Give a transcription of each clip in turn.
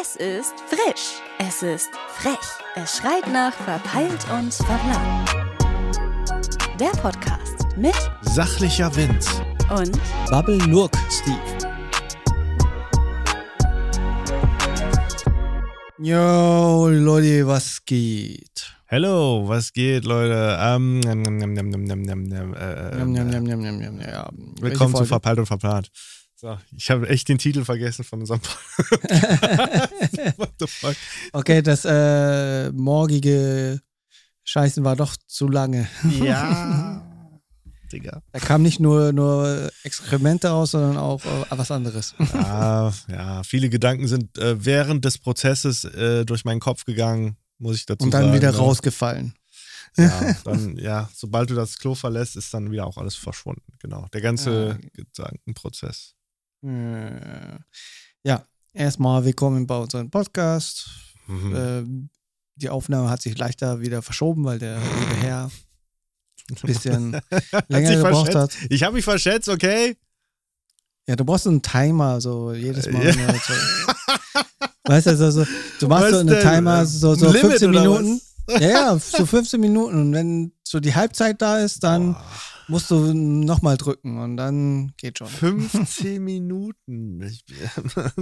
Es ist frisch. Es ist frech. Es schreit nach verpeilt und verplant. Der Podcast mit Sachlicher Wind. und Bubble Lurk, Steve. Yo, Leute, was geht? Hello, was geht, Leute? Ähm, ähm, ähm, ähm, ähm, ähm, ähm, ähm, äh, äh, Willkommen zu? Verpeilt und Verplant. So, ich habe echt den Titel vergessen von unserem What the fuck? Okay, das äh, morgige Scheißen war doch zu lange. Ja, Digga. Da kam nicht nur, nur Exkremente raus, sondern auch äh, was anderes. Ja, ja, viele Gedanken sind äh, während des Prozesses äh, durch meinen Kopf gegangen, muss ich dazu Und dann sagen. wieder ne? rausgefallen. Ja, dann, ja, sobald du das Klo verlässt, ist dann wieder auch alles verschwunden. Genau, der ganze Gedankenprozess. Äh, ja, erstmal willkommen bei unserem Podcast. Mhm. Ähm, die Aufnahme hat sich leichter wieder verschoben, weil der liebe Herr ein bisschen länger gebraucht hat. Ich habe mich verschätzt, okay? Ja, du brauchst so einen Timer, so jedes Mal. Ja. ne, so. Weißt du, so, so, du machst Was so einen denn? Timer, so, so Limit 15 oder Minuten. Ja, ja, so 15 Minuten. Und wenn so die Halbzeit da ist, dann Boah, musst du nochmal drücken und dann geht schon. 15 Minuten.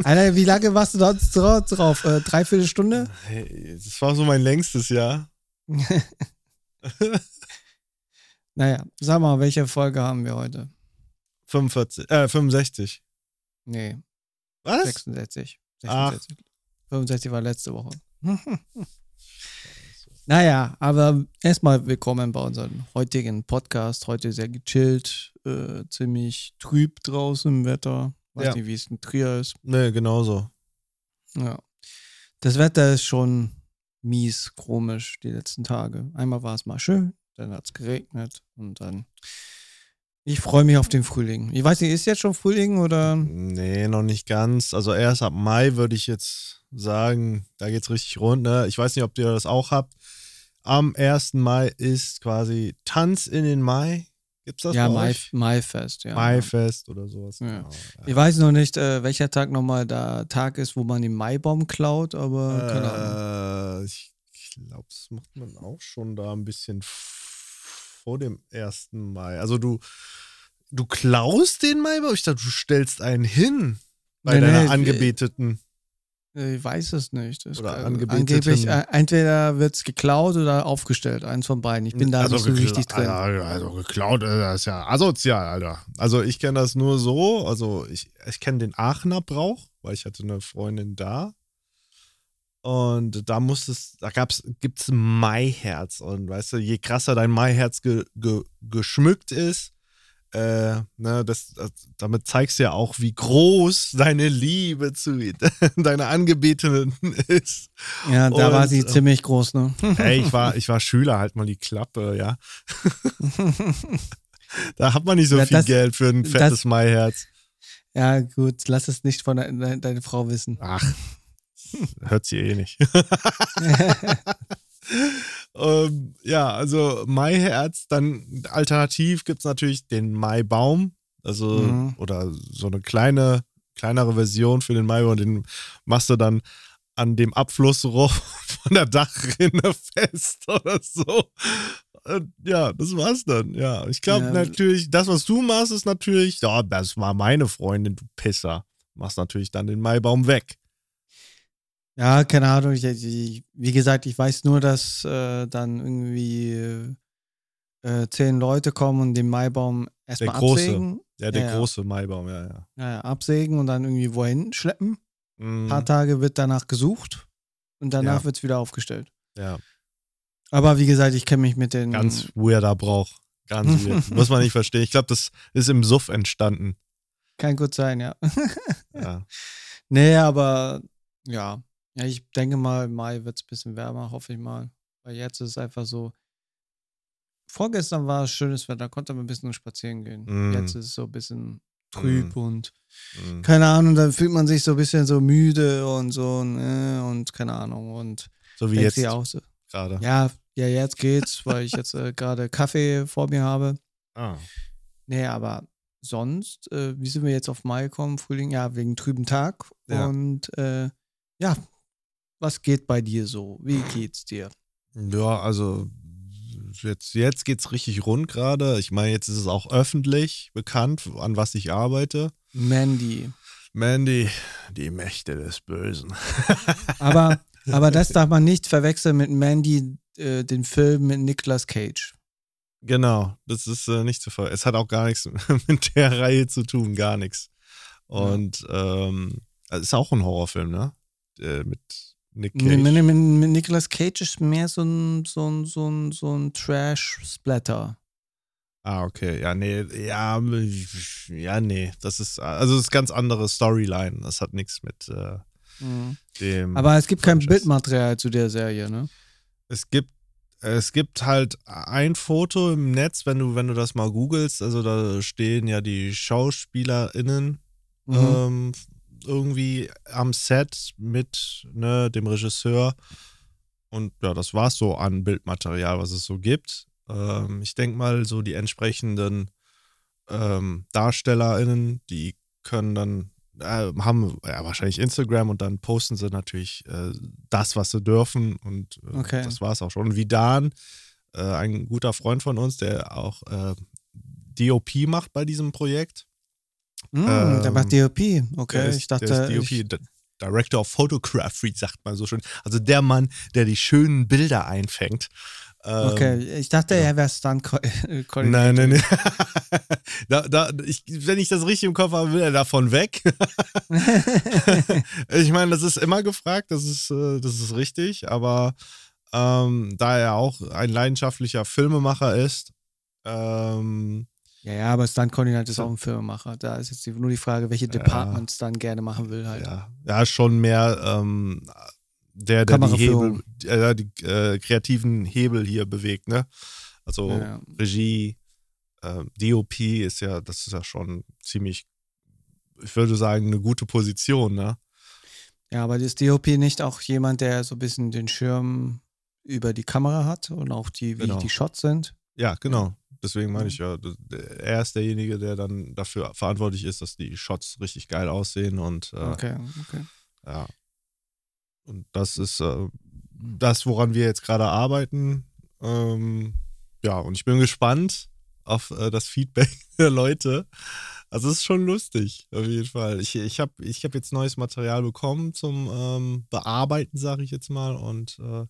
Alter, wie lange warst du da drauf? Äh, dreiviertel Stunde? das war so mein längstes Jahr. Naja, sag mal, welche Folge haben wir heute? 45, äh, 65. Nee, Was? 66. Ach. 66. 65 war letzte Woche. naja, aber erstmal willkommen bei unserem heutigen Podcast. Heute sehr gechillt, äh, ziemlich trüb draußen im Wetter. Weiß Ja. nicht, wie es in Trier ist. Nee, genauso. Ja. Das Wetter ist schon mies, komisch die letzten Tage. Einmal war es mal schön, dann hat es geregnet und dann. Ich freue mich auf den Frühling. Ich weiß nicht, ist jetzt schon Frühling oder? Nee, noch nicht ganz. Also erst ab Mai würde ich jetzt sagen, da geht's richtig rund. Ne? Ich weiß nicht, ob ihr das auch habt. Am 1. Mai ist quasi Tanz in den Mai. Gibt's das ja, Mai? Maifest, ja. Maifest oder sowas. Ja. Genau, ja. Ich weiß noch nicht, äh, welcher Tag nochmal der Tag ist, wo man den Maibaum klaut, aber keine Ahnung. Äh, ich glaube, das macht man auch schon da ein bisschen vor dem 1. Mai. Also du, du klaust den Maibaum? Ich dachte, du stellst einen hin bei Nee, deiner nee, Angebeteten. Ich weiß es nicht. Das Oder Angebeteten. angeblich, äh, entweder wird es geklaut oder aufgestellt, eins von beiden. Ich bin da nicht so richtig drin. Also, also geklaut, äh, das ist ja asozial, Alter. Also ich kenne das nur so, also ich, ich kenne den Aachener Brauch, weil ich hatte eine Freundin da. Und da muss es, da gab's, gibt's ein Maiherz. Und weißt du, je krasser dein Maiherz ge, ge, geschmückt ist, äh, ne, das, das, damit zeigst du ja auch, wie groß deine Liebe zu deiner Angebetenen ist. Ja, da war Und, sie äh, ziemlich groß, ne? Ey, ich war, ich war Schüler, halt mal die Klappe, ja. Da hat man nicht so Ja, viel das- Geld für ein fettes Maiherz. ja, gut, lass es nicht von de de deiner Frau wissen. Ach, hört sie eh nicht. Ähm, ja, also Maiherz, dann alternativ gibt es natürlich den Maibaum, also Mhm. oder so eine kleine, kleinere Version für den Maibaum, den machst du dann an dem Abflussrohr von der Dachrinne fest oder so. Und ja, das war's dann. Ja, ich glaube Ja. natürlich, das, was du machst, ist natürlich, ja, das war meine Freundin, du Pisser. Machst natürlich dann den Maibaum weg. Ja, keine Ahnung. Ich, ich, wie gesagt, ich weiß nur, dass äh, dann irgendwie äh, zehn Leute kommen und den Maibaum erstmal absägen. Ja, der Ja, ja. große Maibaum, ja, ja. Ja, ja, absägen und dann irgendwie wohin schleppen. Ein Mhm. paar Tage wird danach gesucht und danach Ja. wird es wieder aufgestellt. Ja, Aber wie gesagt, ich kenne mich mit den. ganz weirder Brauch. Ganz weird. Muss man nicht verstehen. Ich glaube, das ist im Suff entstanden. Kann gut sein, ja. Ja. nee, aber ja. Ja, ich denke mal, im Mai wird es ein bisschen wärmer, hoffe ich mal. Weil jetzt ist es einfach so. Vorgestern war es schönes Wetter, konnte man ein bisschen spazieren gehen. Mm. Jetzt ist es so ein bisschen trüb und Mhm. keine Ahnung, dann fühlt man sich so ein bisschen so müde und so ne, und keine Ahnung. Und So wie jetzt auch so, gerade. ja, ja, jetzt geht's, weil ich jetzt äh, gerade Kaffee vor mir habe. Ah. Nee, aber sonst, äh, wie sind wir jetzt auf Mai gekommen? Frühling, ja, wegen trüben Tag. Ja. Und äh, ja, was geht bei dir so? Wie geht's dir? Ja, also jetzt, jetzt geht's richtig rund gerade. Ich meine, jetzt ist es auch öffentlich bekannt, an was ich arbeite. Mandy. Mandy, die Mächte des Bösen. Aber, aber das darf man nicht verwechseln mit Mandy, äh, den Film mit Nicolas Cage. Genau, das ist äh, nicht zu ver. Es hat auch gar nichts mit der Reihe zu tun, gar nichts. Und ähm, es ist auch ein Horrorfilm, ne? Äh, mit Nick Cage. Nicolas Cage ist mehr so ein, so ein, so ein, so ein Trash-Splatter. Ah, okay. Ja, nee, ja, ja, nee. Das ist, also das ist ganz andere Storyline. Das hat nichts mit äh, dem. Aber es gibt kein Franchise. Bildmaterial zu der Serie, ne? Es gibt, es gibt halt ein Foto im Netz, wenn du, wenn du das mal googelst, also da stehen ja die SchauspielerInnen Mhm. ähm, irgendwie am Set mit ne, dem Regisseur. Und ja, das war's so an Bildmaterial, was es so gibt. Ähm, ich denke mal, so die entsprechenden ähm, DarstellerInnen, die können dann, äh, haben ja, wahrscheinlich Instagram und dann posten sie natürlich äh, das, was sie dürfen. Und äh, Okay. das war's auch schon. Und Vidan, äh, ein guter Freund von uns, der auch äh, DOP macht bei diesem Projekt. Mm, der ähm, macht DOP. Okay, Der ist, ich dachte. der DOP, ich, Director of Photography, sagt man so schön. Also der Mann, der die schönen Bilder einfängt. Ähm, okay, ich dachte, genau. er wäre Stunt Nein, nein, nein. da, da, ich, wenn ich das richtig im Kopf habe, will er davon weg. ich meine, das ist immer gefragt, das ist, äh, das ist richtig, aber ähm, da er auch ein leidenschaftlicher Filmemacher ist, ähm, Ja, ja, aber Stunt Coordinator ist auch ein Filmemacher. Da ist jetzt nur die Frage, welche Departments dann gerne machen will halt. ja, ja, schon mehr ähm, der, der die. Hebel, äh, die äh, kreativen Hebel hier bewegt, ne? Also ja. Regie, äh, DOP ist ja, das ist ja schon ziemlich, ich würde sagen, eine gute Position, ne? Ja, aber ist DOP nicht auch jemand, der so ein bisschen den Schirm über die Kamera hat und auch die, wie Genau. die Shots sind? Ja, genau. Deswegen meine ich ja, er ist derjenige, der dann dafür verantwortlich ist, dass die Shots richtig geil aussehen und äh, Okay, okay. Ja. Und das ist äh, das, woran wir jetzt gerade arbeiten. Ähm, ja, und ich bin gespannt auf äh, das Feedback der Leute. Also es ist schon lustig, auf jeden Fall. Ich, ich habe ich hab jetzt neues Material bekommen zum ähm, Bearbeiten, sage ich jetzt mal, und äh,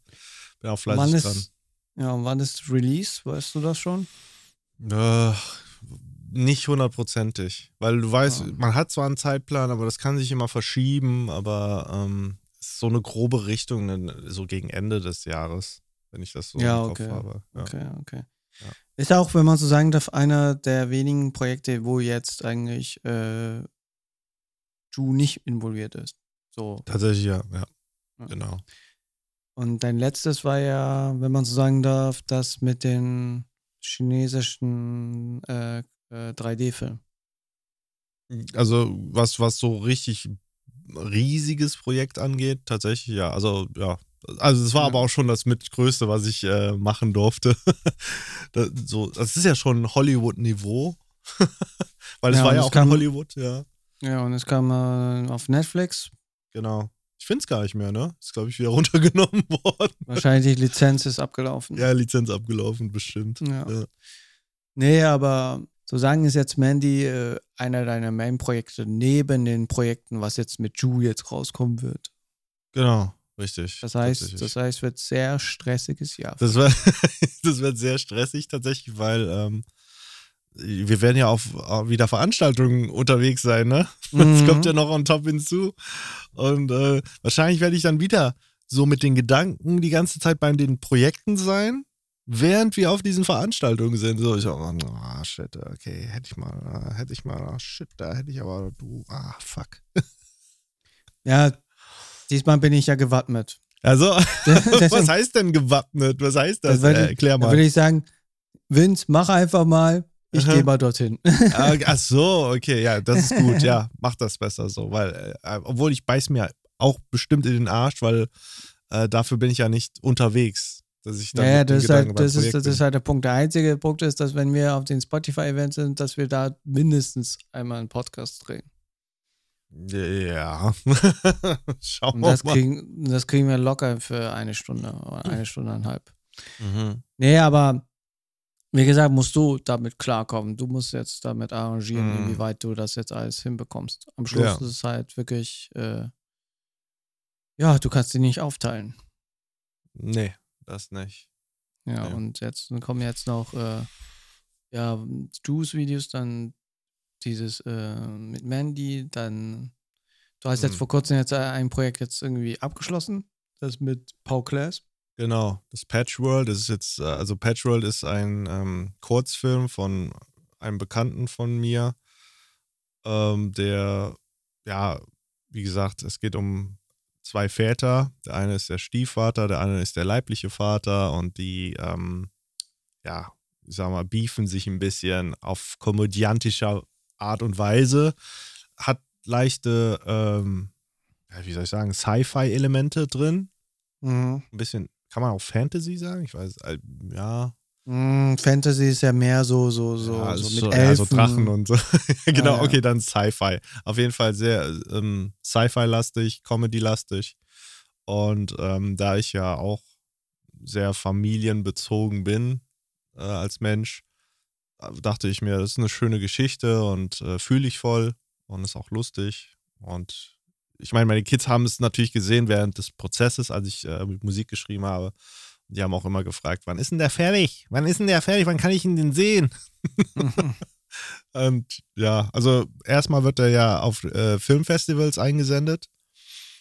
bin auch fleißig Wann dran. ist, ja, und wann ist Release? Weißt du das schon? Äh, nicht hundertprozentig, weil du weißt, Ah. man hat zwar einen Zeitplan, aber das kann sich immer verschieben, aber ähm, es ist so eine grobe Richtung, ne, so gegen Ende des Jahres, wenn ich das so Ja, im Kopf okay. habe. Ja. Okay, okay. Ja. Ist auch, wenn man so sagen darf, einer der wenigen Projekte, wo jetzt eigentlich äh, Ju nicht involviert ist. So. Tatsächlich, ja, ja, Ja. genau. Und dein letztes war ja, wenn man so sagen darf, das mit den chinesischen äh, äh, 3D-Film. Also was, was so richtig riesiges Projekt angeht, tatsächlich, ja. Also, ja. Also es war Ja. aber auch schon das mitgrößte, was ich äh, machen durfte. das, so, das ist ja schon Hollywood-Niveau. Weil es Ja, war ja auch kam- in Hollywood, ja. Ja, und es kam äh, auf Netflix. Genau. Ich finde es gar nicht mehr, ne? Ist, glaube ich, wieder runtergenommen worden. Wahrscheinlich die Lizenz ist abgelaufen. Ja, Lizenz abgelaufen, bestimmt. Ja. Ja. Nee, aber so sagen ist jetzt Mandy äh, einer deiner Main-Projekte neben den Projekten, was jetzt mit Ju jetzt rauskommen wird. Genau, richtig. Das heißt, das heißt, wird sehr stressiges Jahr. Das, wird, das wird sehr stressig tatsächlich, weil ähm, wir werden ja auf, wieder Veranstaltungen unterwegs sein, ne? Das Mhm. kommt ja noch on top hinzu. Und äh, wahrscheinlich werde ich dann wieder so mit den Gedanken die ganze Zeit bei den Projekten sein, während wir auf diesen Veranstaltungen sind. So, ich so, oh, shit, okay, hätte ich mal, hätte ich mal, ah, shit, da hätte ich aber, du, ah, fuck. Ja, diesmal bin ich ja gewappnet. Also, Deswegen- was heißt denn gewappnet? Was heißt das? Das würde- äh, erklär Da mal. würde ich sagen, Vince, mach einfach mal. Ich gehe mal dorthin. Ah, Ach so, okay, ja, das ist gut, ja, mach das besser so, weil, äh, obwohl ich beiß mir auch bestimmt in den Arsch, weil äh, dafür bin ich ja nicht unterwegs, dass ich dann Ja, das, ist halt, das, ist, das ist halt der Punkt. Der einzige Punkt ist, dass wenn wir auf den Spotify-Events sind, dass wir da mindestens einmal einen Podcast drehen. Ja. Schauen wir das mal. kriegen, das kriegen wir locker für eine Stunde oder eine Stunde und halb. Mhm. Nee, aber wie gesagt, musst du damit klarkommen. Du musst jetzt damit arrangieren, Mhm. inwieweit du das jetzt alles hinbekommst. Am Schluss Ja. ist es halt wirklich, äh, ja, du kannst die nicht aufteilen. Nee, das nicht. Ja, Ja. und jetzt kommen jetzt noch, äh, ja, Juice-Videos, dann dieses äh, mit Mandy, dann, du hast jetzt Mhm. vor kurzem jetzt ein Projekt jetzt irgendwie abgeschlossen, das mit Paul Class. Genau, das Patchworld, das ist jetzt, äh, also Patchworld ist ein ähm, Kurzfilm von einem Bekannten von mir, ähm, der, ja, wie gesagt, es geht um zwei Väter. Der eine ist der Stiefvater, der andere ist der leibliche Vater und die, ähm, ja, ich sag mal, beefen sich ein bisschen auf komödiantischer Art und Weise. Hat leichte, ähm, wie soll ich sagen, Sci-Fi-Elemente drin. Mhm. Ein bisschen, kann man auch Fantasy sagen? Ich weiß, ja. Mm, Fantasy ist ja mehr so, so, so, ja, so mit so, Elfen. ja, so Drachen und so. genau, Ja, ja. okay, dann Sci-Fi. Auf jeden Fall sehr ähm, Sci-Fi-lastig, Comedy-lastig. Und ähm, da ich ja auch sehr familienbezogen bin äh, als Mensch, äh, dachte ich mir, das ist eine schöne Geschichte und äh, fühle ich voll und ist auch lustig. Und ich meine, meine Kids haben es natürlich gesehen während des Prozesses, als ich äh, Musik geschrieben habe. Die haben auch immer gefragt, wann ist denn der fertig? Wann ist denn der fertig? Wann kann ich ihn denn sehen? Und ja, also erstmal wird er ja auf äh, Filmfestivals eingesendet.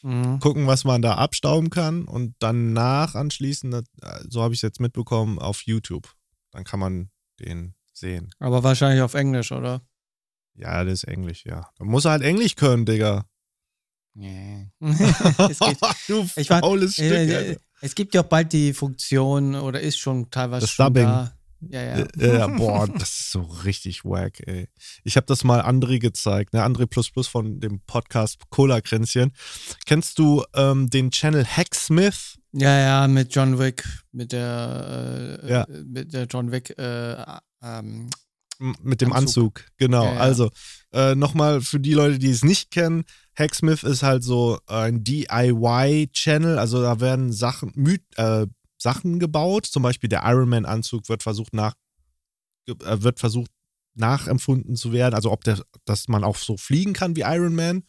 Mhm. Gucken, was man da abstauben kann. Und danach anschließend, äh, so habe ich es jetzt mitbekommen, auf YouTube. Dann kann man den sehen. Aber wahrscheinlich auf Englisch, oder? Ja, das ist Englisch, ja. Da muss er halt Englisch können, Digga. Nee. es, geht, du Ich war- faules Stück. äh, Alter. äh, es gibt ja auch bald die Funktion oder ist schon teilweise Das schon Dubbing. da. Ja, ja. Ja, ja, boah, das ist so richtig wack, ey. Ich habe das mal André gezeigt, ne? André Plus Plus von dem Podcast Cola Kränzchen. Kennst du ähm, den Channel Hacksmith? Ja, ja, mit John Wick, mit der, äh, Ja. äh, mit der John Wick, äh, ähm, Mit dem Anzug. Anzug, genau. Ja, ja. Also, äh, nochmal für die Leute, die es nicht kennen, Hacksmith ist halt so ein DIY-Channel, also da werden Sachen, äh, Sachen gebaut, zum Beispiel der Ironman-Anzug wird versucht nach, äh, wird versucht nachempfunden zu werden, also ob der, dass man auch so fliegen kann wie Iron Man.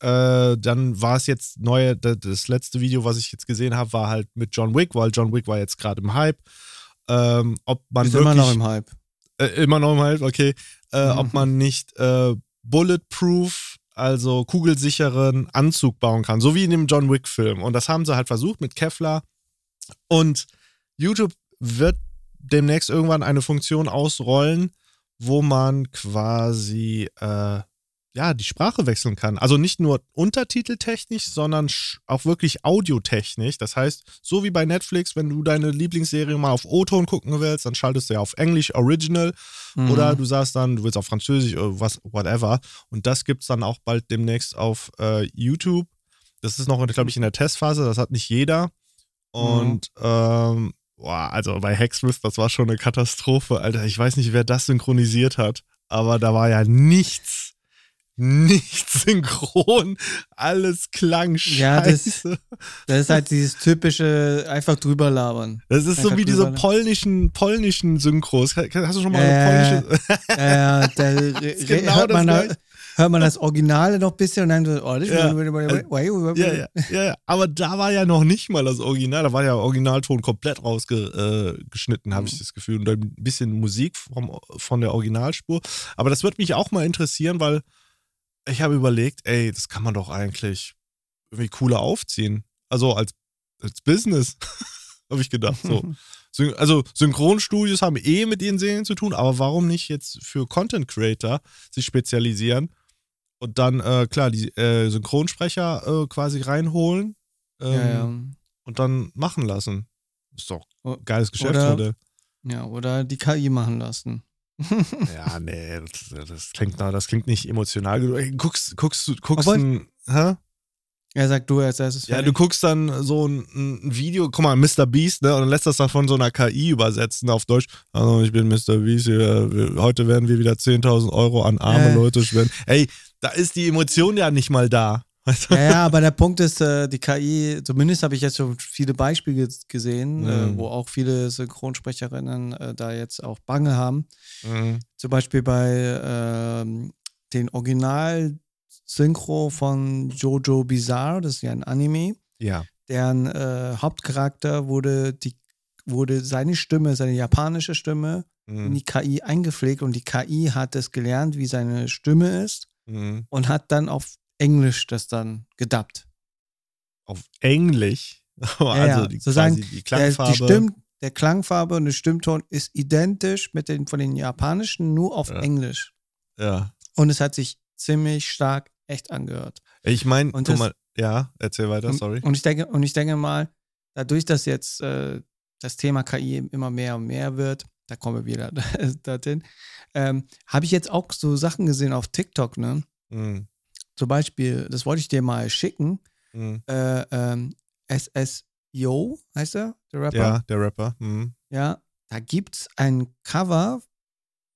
Äh, dann war es jetzt neue, das, letzte Video, was ich jetzt gesehen habe, war halt mit John Wick, weil John Wick war jetzt gerade im Hype. Ähm, ob man ist wirklich immer noch im Hype. äh, immer noch mal, okay, äh, Mhm. ob man nicht äh, bulletproof, also kugelsicheren Anzug bauen kann, so wie in dem John Wick-Film. Und das haben sie halt versucht mit Kevlar. Und YouTube wird demnächst irgendwann eine Funktion ausrollen, wo man quasi äh, ja die Sprache wechseln kann. Also nicht nur untertiteltechnisch, sondern auch wirklich audiotechnisch. Das heißt, so wie bei Netflix, wenn du deine Lieblingsserie mal auf O-Ton gucken willst, dann schaltest du ja auf Englisch Original Mhm. oder du sagst dann, du willst auf Französisch oder was, whatever. Und das gibt es dann auch bald demnächst auf äh, YouTube. Das ist noch, glaube ich, in der Testphase, das hat nicht jeder. Und ähm, boah, also bei Hacksmith, das war schon eine Katastrophe, Alter. Ich weiß nicht, wer das synchronisiert hat, aber da war ja nichts, nichts synchron. Alles klang Ja, das- scheiße. Das ist halt dieses typische, einfach drüber labern. Das, ist so einfach wie diese polnischen, polnischen Synchros. Hast du schon mal Äh, eine polnische? Ja, ja, da genau hört, man das da, hört man das Originale noch ein bisschen und dann so, oh, das Ja. ja. Ja, ja, ja. Aber da war ja noch nicht mal das Original. Da war ja Originalton komplett rausgeschnitten, äh, habe ich das Gefühl. Und dann ein bisschen Musik vom, von der Originalspur. Aber das wird mich auch mal interessieren, weil ich habe überlegt, ey, das kann man doch eigentlich irgendwie cooler aufziehen. Also als, als Business, habe ich gedacht. So. Also Synchronstudios haben eh mit ihren Serien zu tun, aber warum nicht jetzt für Content Creator sich spezialisieren und dann, äh, klar, die äh, Synchronsprecher äh, quasi reinholen ähm, ja, ja. und dann machen lassen. Ist doch ein geiles Geschäftsmodell. ja, oder die KI machen lassen. Ja, nee, das, das, klingt, das klingt nicht emotional genug. Guckst, guckst, du- guckst Obwohl- ein, hä? Ja, sag du als erstes. Ja, du guckst dann so ein, ein Video, guck mal, Mr. Beast, ne, und dann lässt das dann von so einer KI übersetzen auf Deutsch. Also, ich bin Mr. Beast, wir- heute werden wir wieder 10.000 Euro an arme Äh. Leute spenden. Ey, da ist die Emotion ja nicht mal da. Ja, ja, aber der Punkt ist, äh, die KI, zumindest habe ich jetzt schon viele Beispiele gesehen, äh, Mhm. wo auch viele Synchronsprecherinnen äh, da jetzt auch Bange haben. Mhm. Zum Beispiel bei ähm, den Original-Synchro von Jojo Bizarre, das ist ja ein Anime, Ja. deren äh, Hauptcharakter wurde, die, wurde seine Stimme, seine japanische Stimme in Mhm. die KI eingepflegt und die KI hat es gelernt, wie seine Stimme ist Mhm. und hat dann auf Englisch das dann gedubbt. Auf Englisch. also ja, die, sozusagen, quasi die Der, Klangfarbe. die Stimm, der Klangfarbe und der Stimmton ist identisch mit den von den japanischen, nur auf Ja. Englisch. Ja. Und es hat sich ziemlich stark echt angehört. Ich meine, Und guck mal, ja, erzähl weiter, Und- sorry. Und ich denke, und ich denke mal, dadurch, dass jetzt äh, das Thema KI immer mehr und mehr wird, da kommen wir wieder dorthin, ähm, habe ich jetzt auch so Sachen gesehen auf TikTok, ne? Mhm. Zum Beispiel, das wollte ich dir mal schicken. Mhm. Äh, ähm, SSYO heißt er, der Rapper. Ja, der Rapper. Mhm. Ja, da gibt es ein Cover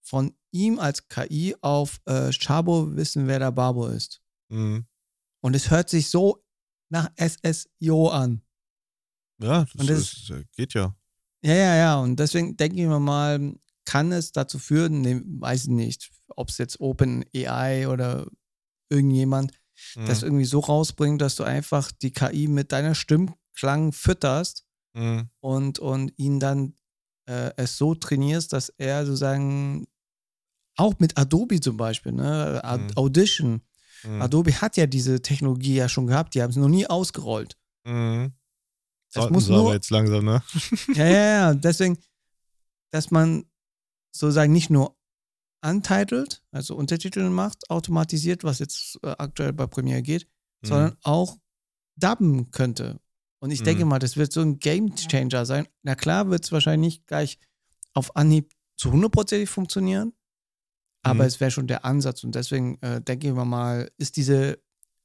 von ihm als KI auf äh, Chabo wissen, wer der Babo ist. Mhm. Und es hört sich so nach SSYO an. Ja, das, das- ist, äh, geht ja. Ja, ja, ja. Und deswegen denke ich mir mal, kann es dazu führen, ne, weiß ich nicht, ob es jetzt Open AI oder irgendjemand Mhm. das irgendwie so rausbringt, dass du einfach die KI mit deiner Stimmklang fütterst Mhm. und, und ihn dann äh, es so trainierst, dass er sozusagen auch mit Adobe zum Beispiel, ne, Ad- Mhm. Audition. Mhm. Adobe hat ja diese Technologie ja schon gehabt, die haben es noch nie ausgerollt. Mhm. Das Sollten muss sie aber nur, jetzt langsam, ne? ja, ja, ja, deswegen, dass man sozusagen nicht nur untitled, also Untertitel macht, automatisiert, was jetzt äh, aktuell bei Premiere geht, sondern auch dubben könnte. Und ich denke Mhm. mal, das wird so ein Game Changer sein. Na klar, wird es wahrscheinlich nicht gleich auf Anhieb zu hundertprozentig funktionieren, aber Mhm. es wäre schon der Ansatz. Und deswegen äh, denke ich mal, ist diese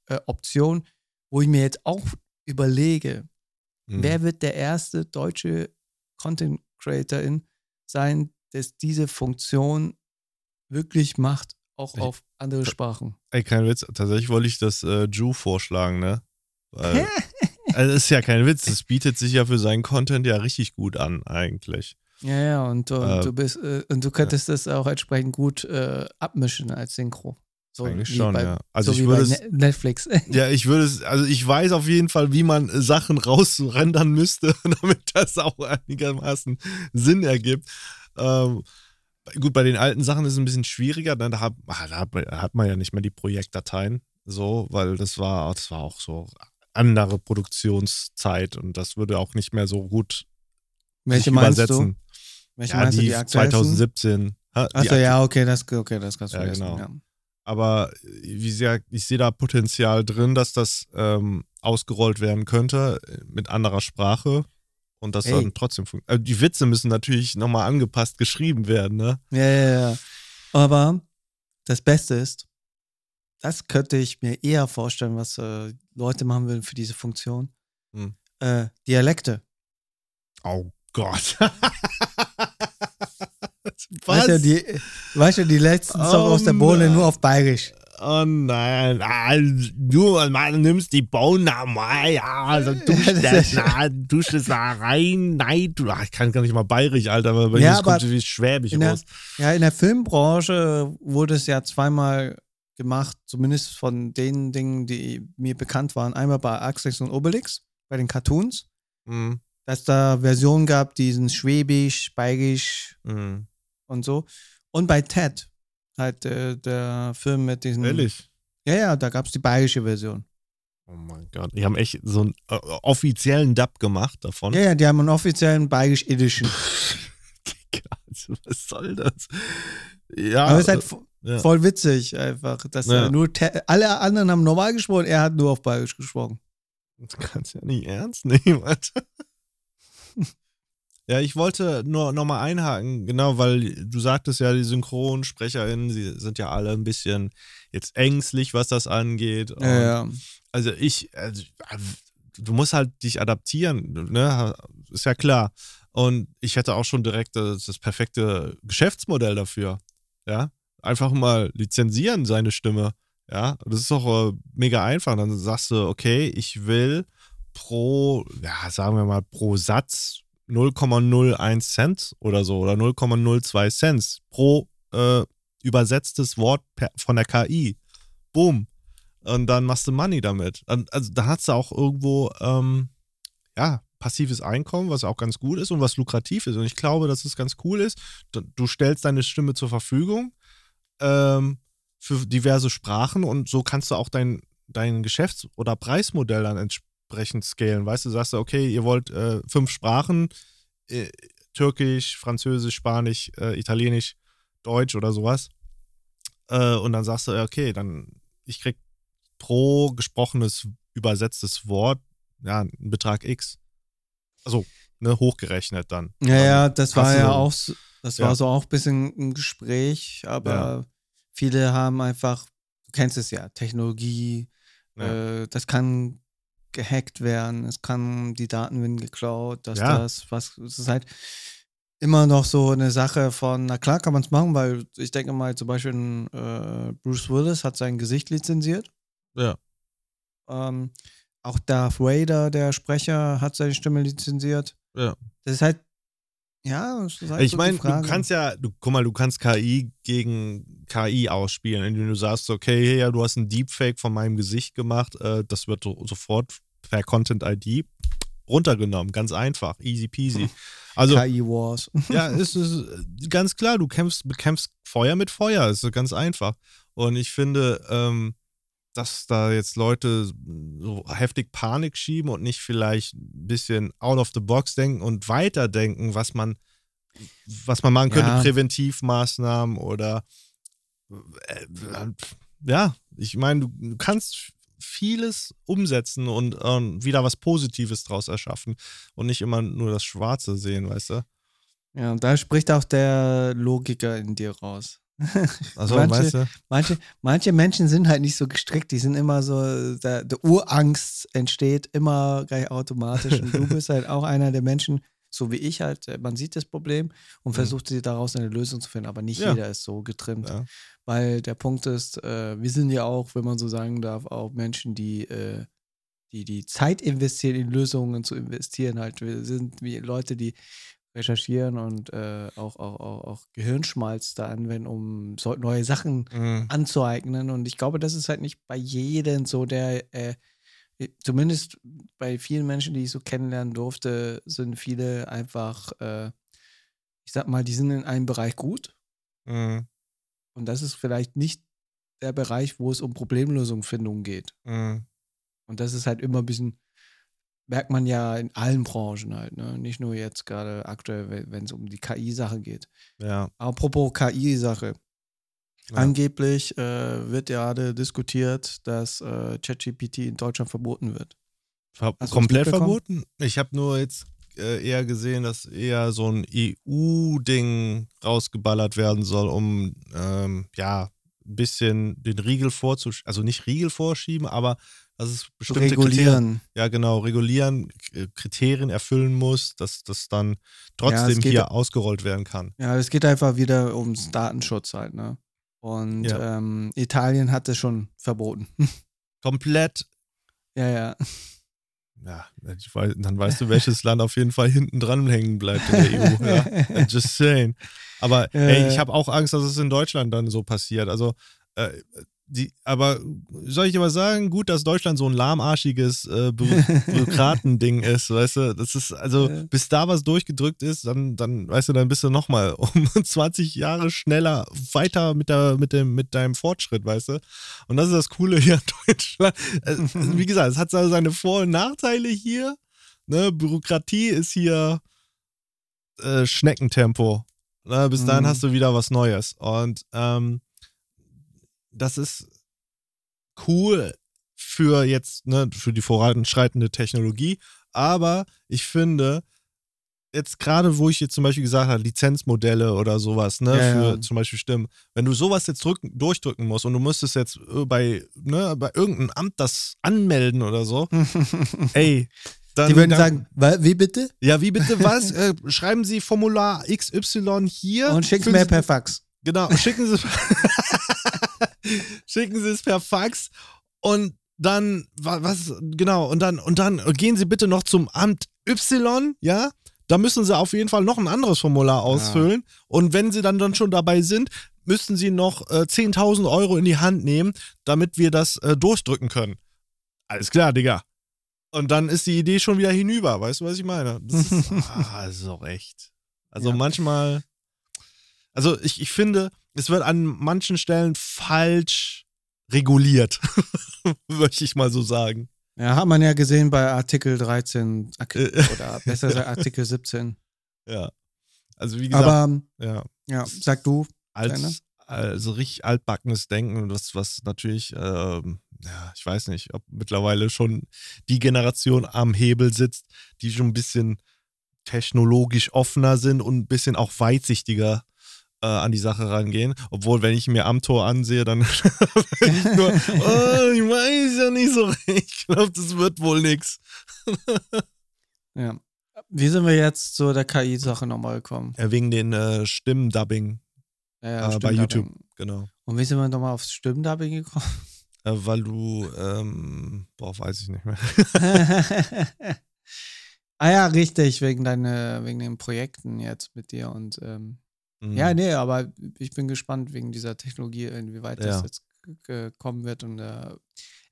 äh, Option, wo ich mir jetzt auch überlege, Mhm. wer wird der erste deutsche Content Creatorin sein, das diese Funktion wirklich macht, auch Ich- auf andere Sprachen. Ey, kein Witz. Tatsächlich wollte ich das äh, Ju vorschlagen, ne? Weil, also, das ist ja kein Witz. Das bietet sich ja für seinen Content ja richtig gut an, eigentlich. Ja, ja, und, und Äh, du bist äh, und du könntest das auch entsprechend gut äh, abmischen als Synchro. So Eigentlich schon, bei, ja. Also so ich würde es, Ne- Netflix. ja, ich würde es, also ich weiß auf jeden Fall, wie man äh, Sachen rausrendern müsste, damit das auch einigermaßen Sinn ergibt. Ähm, gut, bei den alten Sachen ist es ein bisschen schwieriger, ne? da, hat, ah, da hat man- hat man ja nicht mehr die Projektdateien, so, weil das war, das war auch so andere Produktionszeit und das würde auch nicht mehr so gut Welche meinst übersetzen. du? Welche Ja, meinst die, du, die aktuellsten? 2017. Ha, Achso, ja, okay, das, okay, das kannst du Ja, vergessen. genau. Ja. Aber äh, wie sehr, ich sehe da Potenzial drin, dass das ähm, ausgerollt werden könnte äh, mit anderer Sprache und das dann trotzdem funktioniert. Also die Witze müssen natürlich nochmal angepasst geschrieben werden, ne? Ja, ja, ja. Aber das Beste ist, das könnte ich mir eher vorstellen, was äh, Leute machen würden für diese Funktion. Hm. Äh, Dialekte. Oh Gott. Weißt du, die, weißt du, die letzten Songs Oh aus der Bohne nein. nur auf Bayerisch. Oh nein, ah, du nimmst die Bohnen mal, ja, also dusch Das das, ist- na, dusch das da rein, nein, du, ach, ich kann gar nicht mal bayerisch, Alter, aber bei Ja, mir kommt wie Schwäbisch in der- raus. Ja, in der Filmbranche wurde es ja zweimal gemacht, zumindest von den Dingen, die mir bekannt waren. Einmal bei Asterix und Obelix, bei den Cartoons, Mhm. dass da Versionen gab, die sind Schwäbisch, Bayerisch Mhm. und so. Und bei Ted, halt äh, der Film mit diesen. Ehrlich? Ja, ja, da gab es die bayerische Version. Oh mein Gott. Die haben echt so einen äh, offiziellen Dub gemacht davon. Ja, ja, die haben einen offiziellen bayerisch Edition. Also was soll das? Ja. Aber es ist halt vo- ja. voll witzig einfach, dass Ja. er nur alle anderen haben normal gesprochen, er hat nur auf bayerisch gesprochen. Das kannst du ja nicht ernst nehmen, Alter. Ja, ich wollte nur nochmal einhaken, genau, weil du sagtest ja, die SynchronsprecherInnen, sie sind ja alle ein bisschen jetzt ängstlich, was das angeht. Ja, ja. also ich, also, du musst halt dich adaptieren, ne? Ist ja klar. Und ich hätte auch schon direkt das, das perfekte Geschäftsmodell dafür. Ja. Einfach mal lizenzieren seine Stimme. Ja. Das ist doch äh, mega einfach. Dann sagst du, okay, ich will pro, ja, sagen wir mal, pro Satz 0,01 Cent oder so oder 0,02 Cent pro äh, übersetztes Wort per, von der KI. Boom. Und dann machst du Money damit. Also da hast du auch irgendwo, ähm, ja, passives Einkommen, was auch ganz gut ist und was lukrativ ist. Und ich glaube, dass es ganz cool ist. Du stellst deine Stimme zur Verfügung ähm, für diverse Sprachen und so kannst du auch dein, dein Geschäfts- oder Preismodell dann entsprechend scalen. Weißt du, sagst du, okay, ihr wollt äh, fünf Sprachen, äh, Türkisch, Französisch, Spanisch, äh, Italienisch, Deutsch oder sowas. Äh, und dann sagst du, okay, dann ich krieg pro gesprochenes, übersetztes Wort ja, einen Betrag X. Also, ne, hochgerechnet dann. Ja, ja, das war ja auch, das ja. war so auch ein bisschen ein Gespräch, aber ja. viele haben einfach, du kennst es ja, Technologie, ja. Äh, das kann gehackt werden, es kann die Daten werden geklaut, dass das, was, es ist halt immer noch so eine Sache von, na klar kann man es machen, weil ich denke mal zum Beispiel äh, Bruce Willis hat sein Gesicht lizenziert. Ja. Ähm, auch Darth Vader, der Sprecher, hat seine Stimme lizenziert. Ja. Das ist halt, ja, das ist halt Ich so meine, du kannst ja, du, guck mal, du kannst KI gegen KI ausspielen, indem du sagst, okay, hey, ja, du hast ein Deepfake von meinem Gesicht gemacht, äh, das wird sofort per Content ID runtergenommen, ganz einfach, easy peasy. Also, KI Wars. ja, es ist ganz klar, du kämpfst, bekämpfst Feuer mit Feuer, ist ganz einfach. Und ich finde, ähm, dass da jetzt Leute so heftig Panik schieben und nicht vielleicht ein bisschen out of the box denken und weiterdenken, was man, was man machen könnte, ja. Präventivmaßnahmen oder äh, ja, ich meine, du, du, kannst vieles umsetzen und äh, wieder was Positives draus erschaffen und nicht immer nur das Schwarze sehen, weißt du? Ja, und da spricht auch der Logiker in dir raus. Also, manche, weißt du? manche, manche Menschen sind halt nicht so gestrickt, die sind immer so, der, der Urangst entsteht immer gleich automatisch. Und du bist halt auch einer der Menschen, so wie ich halt, äh, man sieht das Problem und mhm. versucht sie daraus eine Lösung zu finden, aber nicht ja. jeder ist so getrimmt. Ja. Weil der Punkt ist, äh, wir sind ja auch, wenn man so sagen darf, auch Menschen, die, äh, die die Zeit investieren, in Lösungen zu investieren. Halt, wir sind wie Leute, die recherchieren und äh, auch, auch, auch, auch Gehirnschmalz da anwenden, um so neue Sachen mhm. anzueignen. Und ich glaube, das ist halt nicht bei jedem so, der, äh, zumindest bei vielen Menschen, die ich so kennenlernen durfte, sind viele einfach, äh, ich sag mal, die sind in einem Bereich gut. Mhm. Und das ist vielleicht nicht der Bereich, wo es um Problemlösungsfindung geht. Mhm. Und das ist halt immer ein bisschen merkt man ja in allen Branchen halt, ne? Nicht nur jetzt gerade aktuell, wenn es um die KI-Sache geht. Ja. Apropos KI-Sache. Ja. Angeblich äh, wird gerade diskutiert, dass äh, ChatGPT in Deutschland verboten wird. Ver komplett verboten? Ich habe nur jetzt äh, eher gesehen, dass eher so ein EU-Ding rausgeballert werden soll, um ähm, ja ein bisschen den Riegel vorzuschieben, also nicht Riegel vorschieben, aber dass es bestimmte regulieren. Kriterien, ja genau, regulieren, Kriterien erfüllen muss, dass das dann trotzdem ja, hier ausgerollt werden kann. Ja, es geht einfach wieder ums Datenschutz halt, ne? Und ja. ähm, Italien hat es schon verboten. Komplett. Ja, ja. Ja, weiß, dann weißt du, welches Land auf jeden Fall hinten dran hängen bleibt in der EU. Ja. Just saying. Aber ja, ey, ich habe auch Angst, dass es in Deutschland dann so passiert. Also äh, die, aber soll ich dir mal sagen, gut, dass Deutschland so ein lahmarschiges äh, Bü Bürokratending ist, weißt du? Das ist, also, ja. bis da was durchgedrückt ist, dann, dann, weißt du, dann bist du nochmal um 20 Jahre schneller weiter mit, der, mit, dem, mit deinem Fortschritt, weißt du? Und das ist das Coole hier in Deutschland. Also, wie gesagt, es hat seine Vor- und Nachteile hier. Ne? Bürokratie ist hier äh, Schneckentempo. Ne? Bis dahin mhm. hast du wieder was Neues. Und ähm, das ist cool für jetzt, ne, für die voranschreitende Technologie. Aber ich finde, jetzt gerade, wo ich jetzt zum Beispiel gesagt habe, Lizenzmodelle oder sowas, ne, Ja, für ja. zum Beispiel Stimmen, wenn du sowas jetzt drücken, durchdrücken musst und du müsstest jetzt äh, bei, ne, bei irgendeinem Amt das anmelden oder so, ey, dann. Die würden dann, sagen, "Wa- wie bitte? Ja, wie bitte was? äh, schreiben Sie Formular XY hier. Und schick's füllen mir Sie- per Fax. Genau, schicken Sie schicken Sie es per Fax und dann wa- was genau und dann und dann gehen Sie bitte noch zum Amt Y, ja? Da müssen Sie auf jeden Fall noch ein anderes Formular ausfüllen und wenn Sie dann dann schon dabei sind, müssten Sie noch äh, 10.000 Euro in die Hand nehmen, damit wir das äh, durchdrücken können. Alles klar, Digga. Und dann ist die Idee schon wieder hinüber, weißt du, was ich meine? Das ist, ah, das ist auch echt. Also Ja. manchmal, also ich, ich finde, es wird an manchen Stellen falsch reguliert, möchte ich mal so sagen. Ja, hat man ja gesehen bei Artikel 13 Ak- Äh. oder besser gesagt Artikel 17. Ja. Also wie gesagt, Aber ja, ja, sag du. Als also richtig altbackenes Denken, was, was natürlich, ähm, ja, ich weiß nicht, ob mittlerweile schon die Generation am Hebel sitzt, die schon ein bisschen technologisch offener sind und ein bisschen auch weitsichtiger äh, an die Sache rangehen. Obwohl, wenn ich mir Amtor ansehe, dann ich nur, oh, ich weiß ja nicht so recht. Ich glaube, das wird wohl nix. Ja. Wie sind wir jetzt zu der KI-Sache nochmal gekommen? Ja, wegen den äh, Stimmendubbing, Ja, ja, äh, bei Stimmdubbing. YouTube, genau. Und wie sind wir nochmal aufs Stimmdubbing gekommen? Äh, weil du, ähm, boah, weiß ich nicht mehr. ah ja, richtig, wegen deine, wegen den Projekten jetzt mit dir und ähm, Mhm. ja, nee, aber ich bin gespannt wegen dieser Technologie, inwieweit das Ja. jetzt g- kommen wird und äh,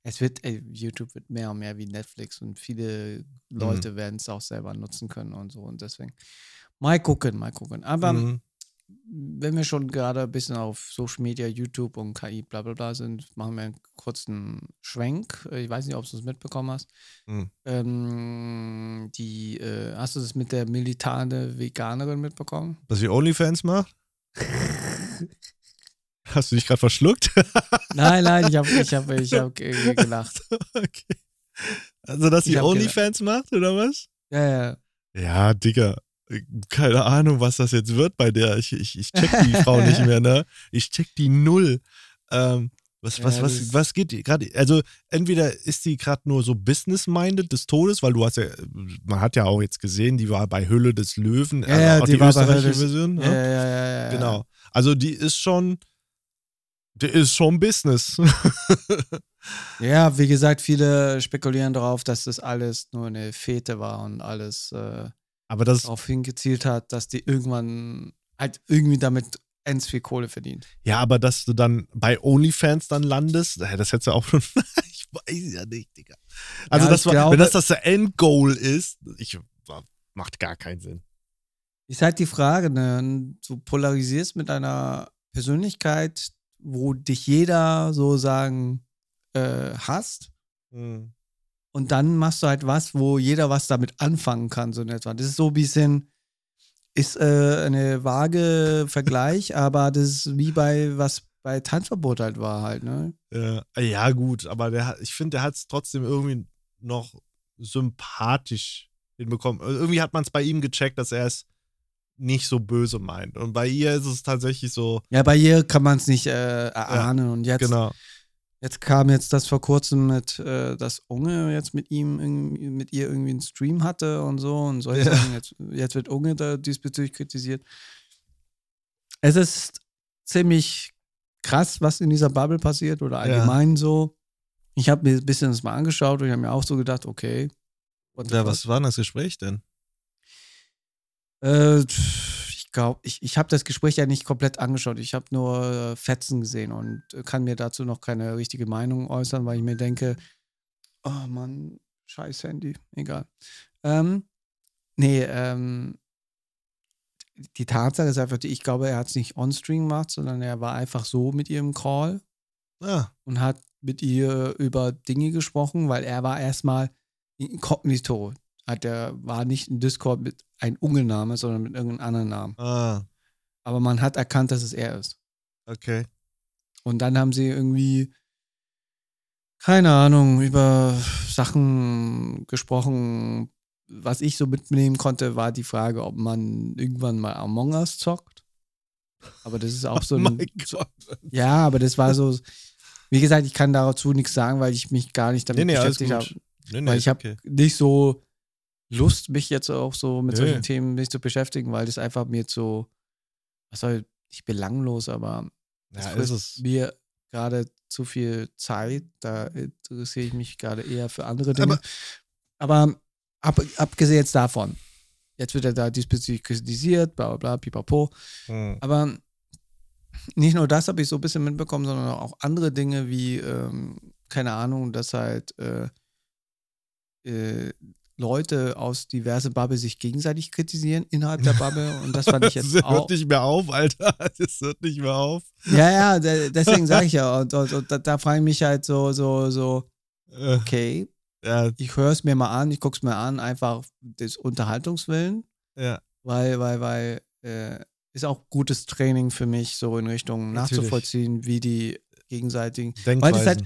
es wird, ey, YouTube wird mehr und mehr wie Netflix und viele Leute werden es auch selber nutzen können und so und deswegen mal gucken, mal gucken. Aber Mhm. Wenn wir schon gerade ein bisschen auf Social Media, YouTube und KI bla bla bla sind, machen wir einen kurzen Schwenk. Ich weiß nicht, ob du es mitbekommen hast. Mhm. Ähm, die, äh, hast du das mit der militante Veganerin mitbekommen? Dass sie OnlyFans macht? Hast du dich gerade verschluckt? Nein, nein, ich habe ich hab, ich hab ge- gelacht. okay. Also, dass sie OnlyFans macht, oder was? Ja, ja. Ja, Digga. Keine Ahnung, was das jetzt wird bei der. Ich, ich, ich check die Frau nicht mehr, ne? Ich check die null. Ähm, was, Ja, was, das was, was geht gerade? Also, entweder ist die gerade nur so business-minded des Todes, weil du hast ja, man hat ja auch jetzt gesehen, die war bei Hülle des Löwen, Ja, ja, auch die bei österreichische Version. Ja, ne? ja, ja, ja, ja. Genau. Also, die ist schon, die ist schon Business. Ja, wie gesagt, viele spekulieren darauf, dass das alles nur eine Fete war und alles äh, Aber das, darauf hingezielt hat, dass die irgendwann halt irgendwie damit ends viel Kohle verdient. ja, aber dass du dann bei OnlyFans dann landest, das hättest du auch schon, ich weiß ja nicht, Digga. Also, Ja, war, glaube- wenn das das Endgoal ist, ich, macht gar keinen Sinn. Ist halt die Frage, ne? Du polarisierst mit einer Persönlichkeit, wo dich jeder so sagen äh, hasst. Hm. Und dann machst du halt was, wo jeder was damit anfangen kann, so in etwa. Das ist so ein bisschen, ist äh, eine vage Vergleich, aber das ist wie bei was bei Tanzverbot halt war halt, ne? Ja, ja, gut, aber der, ich finde, der hat es trotzdem irgendwie noch sympathisch hinbekommen. Also Irgendwie hat man es bei ihm gecheckt, dass er es nicht so böse meint. Und bei ihr ist es tatsächlich so, Ja, bei ihr kann man es nicht äh, erahnen. Und jetzt, genau. Jetzt kam jetzt das vor kurzem mit, äh, dass Unge jetzt mit ihm, mit ihr irgendwie einen Stream hatte und so und solche Ja. Sachen. Jetzt, jetzt wird Unge da diesbezüglich kritisiert. Es ist ziemlich krass, was in dieser Bubble passiert oder allgemein so. Ich habe mir ein bisschen das mal angeschaut und ich habe mir auch so gedacht, okay. Ja, was war denn das Gespräch denn? Äh, glaube, ich, ich habe das Gespräch ja nicht komplett angeschaut. Ich habe nur äh, Fetzen gesehen und äh, kann mir dazu noch keine richtige Meinung äußern, weil ich mir denke, oh Mann, scheiß Handy, egal. Ähm, nee, ähm, die Tatsache ist einfach, ich glaube, er hat es nicht on-stream gemacht, sondern er war einfach so mit ihrem Call Ah, und hat mit ihr über Dinge gesprochen, weil er war erstmal inkognito. Hat er war nicht in Discord mit einem Ungelname, sondern mit irgendeinem anderen Namen. ah, Aber man hat erkannt, dass es er ist. okay. Und dann haben sie irgendwie, keine Ahnung, über Sachen gesprochen, was ich so mitnehmen konnte, war die Frage, ob man irgendwann mal Among Us zockt. Aber das ist auch so oh ein. mein So, ja, aber das war so. Wie gesagt, ich kann dazu nichts sagen, weil ich mich gar nicht damit Nee, nee, beschäftigt habe. Nee, nee, Weil ich habe okay. nicht so Lust, mich jetzt auch so mit Nee. solchen Themen mich zu beschäftigen, weil das einfach mir so, was soll, nicht belanglos, aber Ja, ist es. mir gerade zu viel Zeit. Da interessiere ich mich gerade eher für andere Dinge. Aber- Aber, ab, abgesehen jetzt davon, jetzt wird er da diesbezüglich kritisiert, bla bla bla, pipapo. Hm. Aber nicht nur das habe ich so ein bisschen mitbekommen, sondern auch andere Dinge wie, ähm, keine Ahnung, dass halt äh, äh, Leute aus diverse Bubble sich gegenseitig kritisieren innerhalb der Bubble. Und das fand ich Das jetzt hört auch. nicht mehr auf, Alter. Das hört nicht mehr auf. Ja, ja, de- deswegen sage ich ja. Und, und, und da, da frage ich mich halt so, so, so, Äh, okay, Ja, ich höre es mir mal an, ich gucke es mir an, einfach des Unterhaltungswillen, ja. weil, weil, weil, äh, ist auch gutes Training für mich, so in Richtung Natürlich. nachzuvollziehen, wie die gegenseitigen Denkweisen. das halt-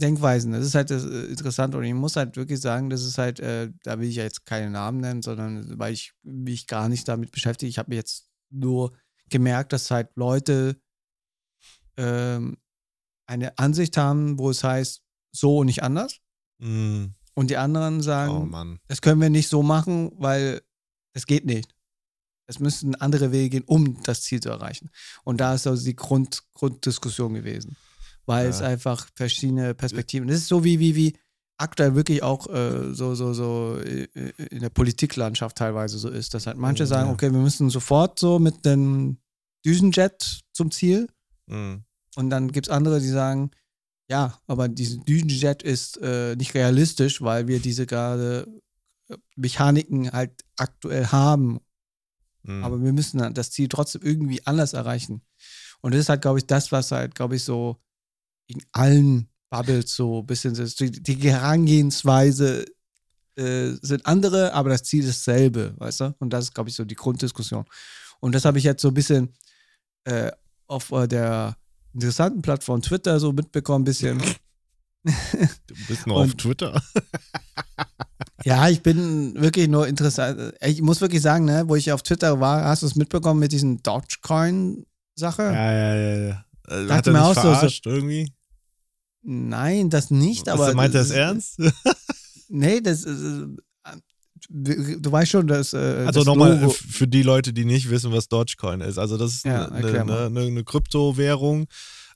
Denkweisen, das ist halt das, äh, interessant und ich muss halt wirklich sagen, das ist halt, äh, da will ich ja jetzt keine Namen nennen, sondern weil ich mich gar nicht damit beschäftige. Ich habe jetzt nur gemerkt, dass halt Leute ähm, eine Ansicht haben, wo es heißt, so und nicht anders. Hm. Und die anderen sagen, Oh Mann. das können wir nicht so machen, weil es geht nicht. Es müssen andere Wege gehen, um das Ziel zu erreichen. Und da ist also die Grund, Grunddiskussion gewesen. Weil Ja. es einfach verschiedene Perspektiven. Das ist so wie, wie, wie aktuell wirklich auch äh, so, so, so äh, in der Politiklandschaft teilweise so ist, dass halt manche Ja. sagen, okay, wir müssen sofort so mit dem Düsenjet zum Ziel. Hm. Und dann gibt es andere, die sagen, ja, aber dieses Düsenjet ist äh, nicht realistisch, weil wir diese gerade äh, Mechaniken halt aktuell haben. Hm. Aber wir müssen das Ziel trotzdem irgendwie anders erreichen. Und das ist halt, glaube ich, das, was halt, glaube ich, so in allen Bubbles so ein bisschen. Die, die Herangehensweise äh, sind andere, aber das Ziel ist dasselbe, weißt du? Und das ist, glaube ich, so die Grunddiskussion. Und das habe ich jetzt so ein bisschen äh, auf äh, der interessanten Plattform Twitter so mitbekommen, ein bisschen. Du bist noch auf Twitter. Ja, ich bin wirklich nur interessant. Ich muss wirklich sagen, ne, wo ich auf Twitter war, hast du es mitbekommen mit diesen Dogecoin-Sache? Ja, ja, ja, ja. Dachte Hat er so, so- verarscht irgendwie? Nein, das nicht, Was, aber. meint er das ist- ernst? Nee, das ist. äh, Du weißt schon, dass. Äh, Also das nochmal für die Leute, die nicht wissen, was Dogecoin ist. Also das ist Ja, eine, mal. eine, eine Kryptowährung,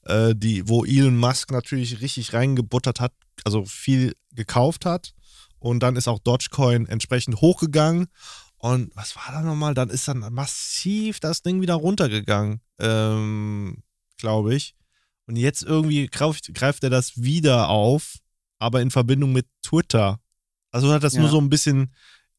äh, die, wo Elon Musk natürlich richtig reingebuttert hat, also viel gekauft hat. Und dann ist auch Dogecoin entsprechend hochgegangen. Und was war da nochmal? Dann ist dann massiv das Ding wieder runtergegangen, ähm, glaube ich. Und jetzt irgendwie greift, greift er das wieder auf, aber in Verbindung mit Twitter. Also hat das Ja. nur so ein bisschen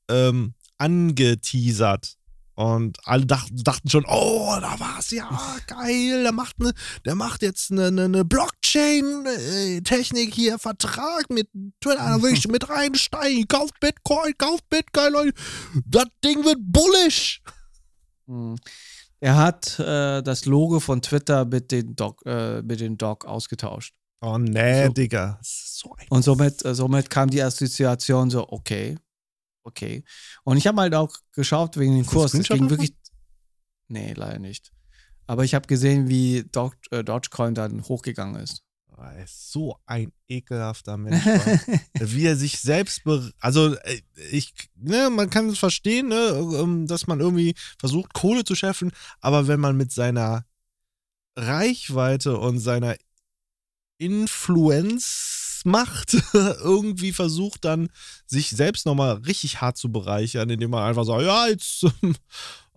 ähm, angeteasert. Und alle dachten, dachten schon, oh, da war's, ja, geil, der macht, ne, der macht jetzt eine, eine, eine Blockchain-Technik hier, Vertrag mit Twitter, da will ich mit reinsteigen, kauft Bitcoin, kauft Bitcoin, Leute, das Ding wird bullish. Hm. Er hat äh, das Logo von Twitter mit den Dog, äh, mit den Dog ausgetauscht. Oh, nee, So. Digga. So Und somit, äh, somit kam die Assoziation so, okay, okay. Und ich habe halt auch geschaut wegen dem Kurs. Es ging wirklich. Nee, leider nicht. Aber ich habe gesehen, wie äh, Dogecoin dann hochgegangen ist. Er ist so ein ekelhafter Mensch. Wie er sich selbst, also äh, ich, ne, man kann es verstehen, ne, ähm, dass man irgendwie versucht, Kohle zu scheffeln, aber wenn man mit seiner Reichweite und seiner Influenzmacht irgendwie versucht, dann sich selbst nochmal richtig hart zu bereichern, indem man einfach sagt, ja, jetzt ähm,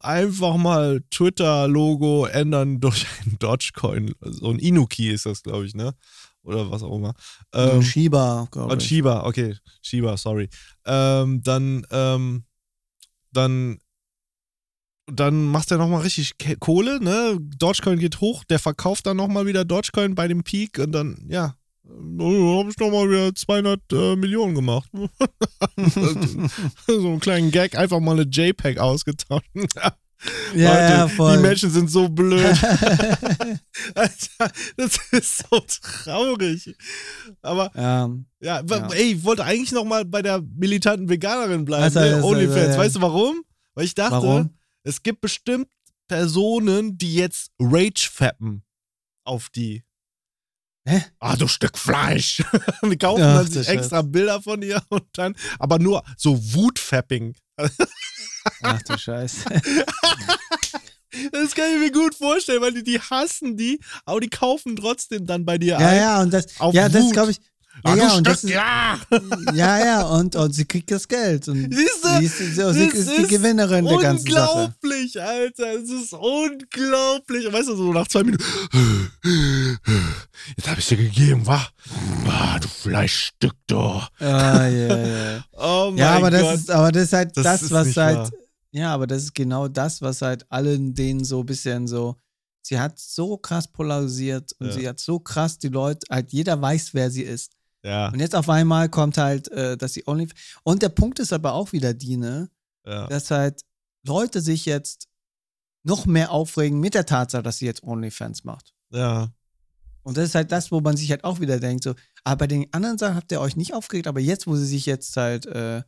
einfach mal Twitter-Logo ändern durch ein Dogecoin. So ein Inuki ist das, glaube ich, ne? Oder was auch immer. Ähm, Shiba, glaube und ich. Shiba, okay, Shiba, sorry. Ähm, dann, ähm, dann, dann macht er nochmal richtig Kohle, ne? Dogecoin geht hoch, der verkauft dann nochmal wieder Dogecoin bei dem Peak und dann, ja, habe ich nochmal wieder 200 äh, Millionen gemacht. so einen kleinen Gag, einfach mal eine JPEG ausgetauscht. Ja, Leute, ja, voll. Die Menschen sind so blöd. Alter, das ist so traurig. Aber ja, ja, Ja. ey, ich wollte eigentlich noch mal bei der militanten Veganerin bleiben, Also, ne? also, Onlyfans. ja. Weißt du warum? Weil ich dachte, Warum? es gibt bestimmt Personen, die jetzt Rage fappen auf die. Hä? Ah, du Stück Fleisch. Die kaufen Ach, dann sich extra Bilder von ihr und dann, aber nur so Wutfapping. ach du Scheiße. Das kann ich mir gut vorstellen, weil die, die hassen die, aber die kaufen trotzdem dann bei dir Ja, ein. ja, und das, Auf ja, das glaube ich. Ah, Ja, und Stück, das ist, ja. ja, ja, und, und sie kriegt das Geld. Und Siehst du? sie ist, sie, sie Das ist die Gewinnerin der ganzen Sache. Unglaublich, Alter. Es ist unglaublich. Und Weißt du, so nach zwei Minuten. Jetzt habe ich dir gegeben, wa? Ah, du Fleischstück, du. Ja, ja, ja. Oh mein ja, aber das Gott. ist, aber das ist halt Das das, ist was halt, wahr. ja, aber das ist genau das, was halt allen denen so ein bisschen so, sie hat so krass polarisiert und Ja. sie hat so krass die Leute, halt jeder weiß, wer sie ist. Ja, Und jetzt auf einmal kommt halt, äh, dass sie Only, und der Punkt ist aber auch wieder die, ne, ja. dass halt Leute sich jetzt noch mehr aufregen mit der Tatsache, dass sie jetzt OnlyFans macht. ja. Und das ist halt das, wo man sich halt auch wieder denkt, so, aber bei den anderen Sachen habt ihr euch nicht aufgeregt, aber jetzt, wo sie sich jetzt halt äh,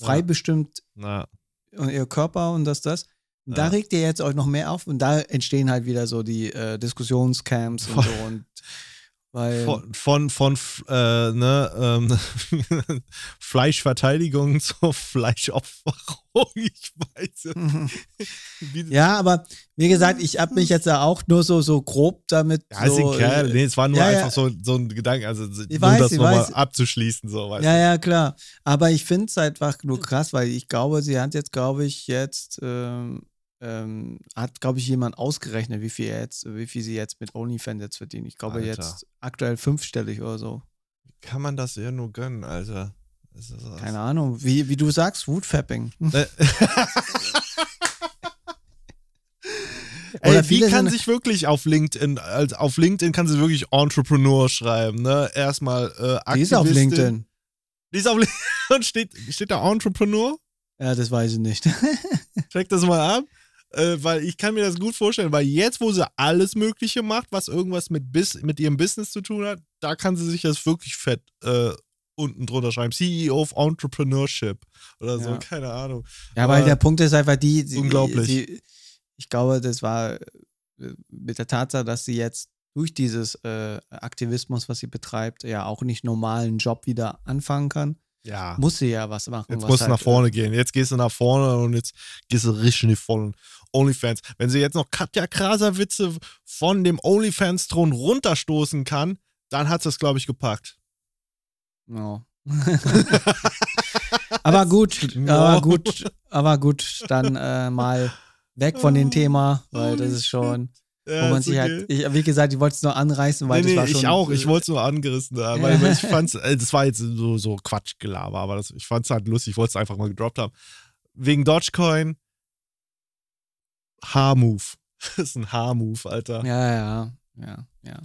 frei Ja. bestimmt Na, und ihr Körper und das, das, da Ja. regt ihr jetzt euch noch mehr auf und da entstehen halt wieder so die äh, Diskussionscamps und so und weil von, von, von äh, ne, ähm, Fleischverteidigung zur Fleischopferung. Ich weiß. Wie- ja, aber wie gesagt, ich habe mich jetzt ja auch nur so so grob damit Ja, ist so, egal. äh, Nee, es war nur ja, ja. einfach so, so ein Gedanke, also nur weiß, das ich nochmal abzuschließen, so, Ja, du. ja, klar. Aber ich finde es einfach nur krass, weil ich glaube, sie hat jetzt, glaube ich, jetzt, ähm, ähm, hat, glaube ich, jemand ausgerechnet, wie viel, jetzt, wie viel sie jetzt mit OnlyFans jetzt verdient. Ich glaube Alter. jetzt aktuell fünfstellig oder so. Kann man das ihr nur gönnen, Alter? Keine Ahnung. Wie, wie du sagst, Woodfapping. Äh, Ey, wie kann sich wirklich auf LinkedIn, als auf LinkedIn kann sie wirklich Entrepreneur schreiben, ne? Erstmal äh, Die ist auf Aktivistin. LinkedIn. Die ist auf LinkedIn und steht, steht da Entrepreneur? Ja, das weiß ich nicht. Check das mal ab. Äh, weil ich kann mir das gut vorstellen, weil jetzt, wo sie alles Mögliche macht, was irgendwas mit, Bis mit ihrem Business zu tun hat, da kann sie sich das wirklich fett äh, unten drunter schreiben. CEO of Entrepreneurship oder so, Ja. keine Ahnung. Ja, weil Aber- der Punkt ist einfach die. sie- Unglaublich. Sie, ich glaube, das war äh, mit der Tatsache, dass sie jetzt durch dieses äh, Aktivismus, was sie betreibt, ja auch nicht normalen Job wieder anfangen kann. Ja. Muss sie ja was machen. Jetzt was musst du halt, nach vorne gehen. Jetzt gehst du nach vorne und jetzt gehst du richtig in die vollen Onlyfans. Wenn sie jetzt noch Katja Krasavice von dem Onlyfans-Thron runterstoßen kann, dann hat sie es, glaube ich, gepackt. Äh, ja. aber gut, Ja. aber gut, aber gut, dann äh, mal weg von dem Thema, weil das ist schon, Ja, wo man sich okay. halt, ich, wie gesagt, ich wollte es nur anreißen, weil nee, das nee, war schon. ich auch. Ich wollte es nur angerissen haben, weil, weil ich fand's, äh, das war jetzt so, so Quatschgelaber, aber das, ich fand es halt lustig. Ich wollte es einfach mal gedroppt haben. Wegen Dogecoin, H-Move. Das ist ein H-Move, Alter. Ja, ja, ja, ja.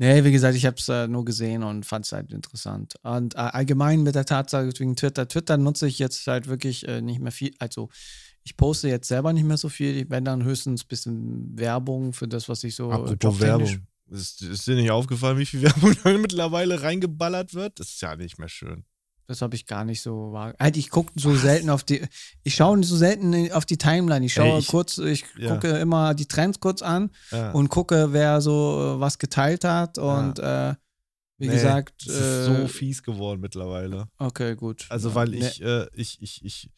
Nee, wie gesagt, ich habe es äh, nur gesehen und fand es halt interessant. Und äh, allgemein mit der Tatsache wegen Twitter. Twitter nutze ich jetzt halt wirklich äh, nicht mehr viel. Also, ich poste jetzt selber nicht mehr so viel. Ich wenn dann höchstens ein bisschen Werbung für das, was ich so. Apropos Werbung. Ist, ist dir nicht aufgefallen, wie viel Werbung da mittlerweile reingeballert wird? Das ist ja nicht mehr schön. Das habe ich gar nicht so wahr. Halt, ich gucke so selten auf die. Ich schaue so selten auf die Timeline. Ich schaue Ey, ich- kurz, ich ja. gucke immer die Trends kurz an Ja. und gucke, wer so äh, was geteilt hat. Und äh, wie Nee, gesagt. Es ist so äh, fies geworden mittlerweile. Okay, gut. Also, Ja, weil ich, äh, ich, ich, ich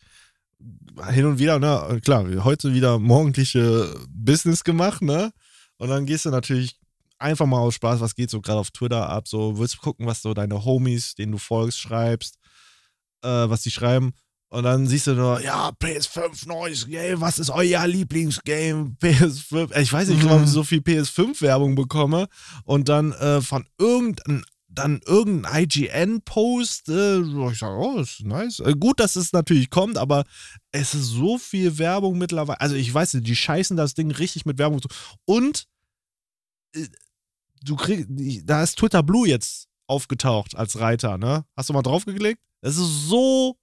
hin und wieder, ne, klar, heute wieder morgendliche Business gemacht, ne? Und dann gehst du natürlich einfach mal aus Spaß, was geht so gerade auf Twitter ab, so willst gucken, was so deine Homies, denen du folgst, schreibst, äh, was die schreiben. Und dann siehst du nur, ja, PS5 neues Game, was ist euer Lieblingsgame? PS5. Ich weiß nicht, warum ich so viel PS5-Werbung bekomme. Und dann äh, von irgendeinem dann irgendein IGN-Post, äh, ich sage, oh, ist nice. Äh, gut, dass es natürlich kommt, aber es ist so viel Werbung mittlerweile. Also ich weiß nicht, die scheißen das Ding richtig mit Werbung zu. Und äh, du kriegst, da ist Twitter Blue jetzt aufgetaucht als Reiter, ne? Hast du mal draufgeklickt? Es ist so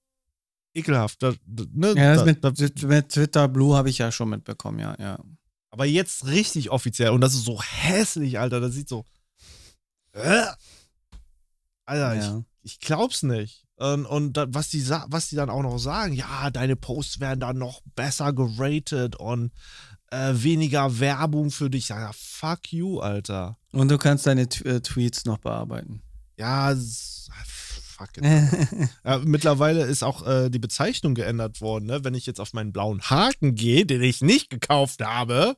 ekelhaft. Da, da, ne? Ja, das da, mit, mit Twitter Blue habe ich ja schon mitbekommen, ja, ja. aber jetzt richtig offiziell und das ist so hässlich, Alter. Das sieht so. Alter, ja. ich, ich glaub's nicht. Und, und was, die, was die dann auch noch sagen, ja, deine Posts werden dann noch besser geratet und äh, weniger Werbung für dich. Ja, fuck you, Alter. Und du kannst deine T äh, Tweets noch bearbeiten. Ja, s- fuck it. Ja, mittlerweile ist auch äh, die Bezeichnung geändert worden. Ne? Wenn ich jetzt auf meinen blauen Haken gehe, den ich nicht gekauft habe,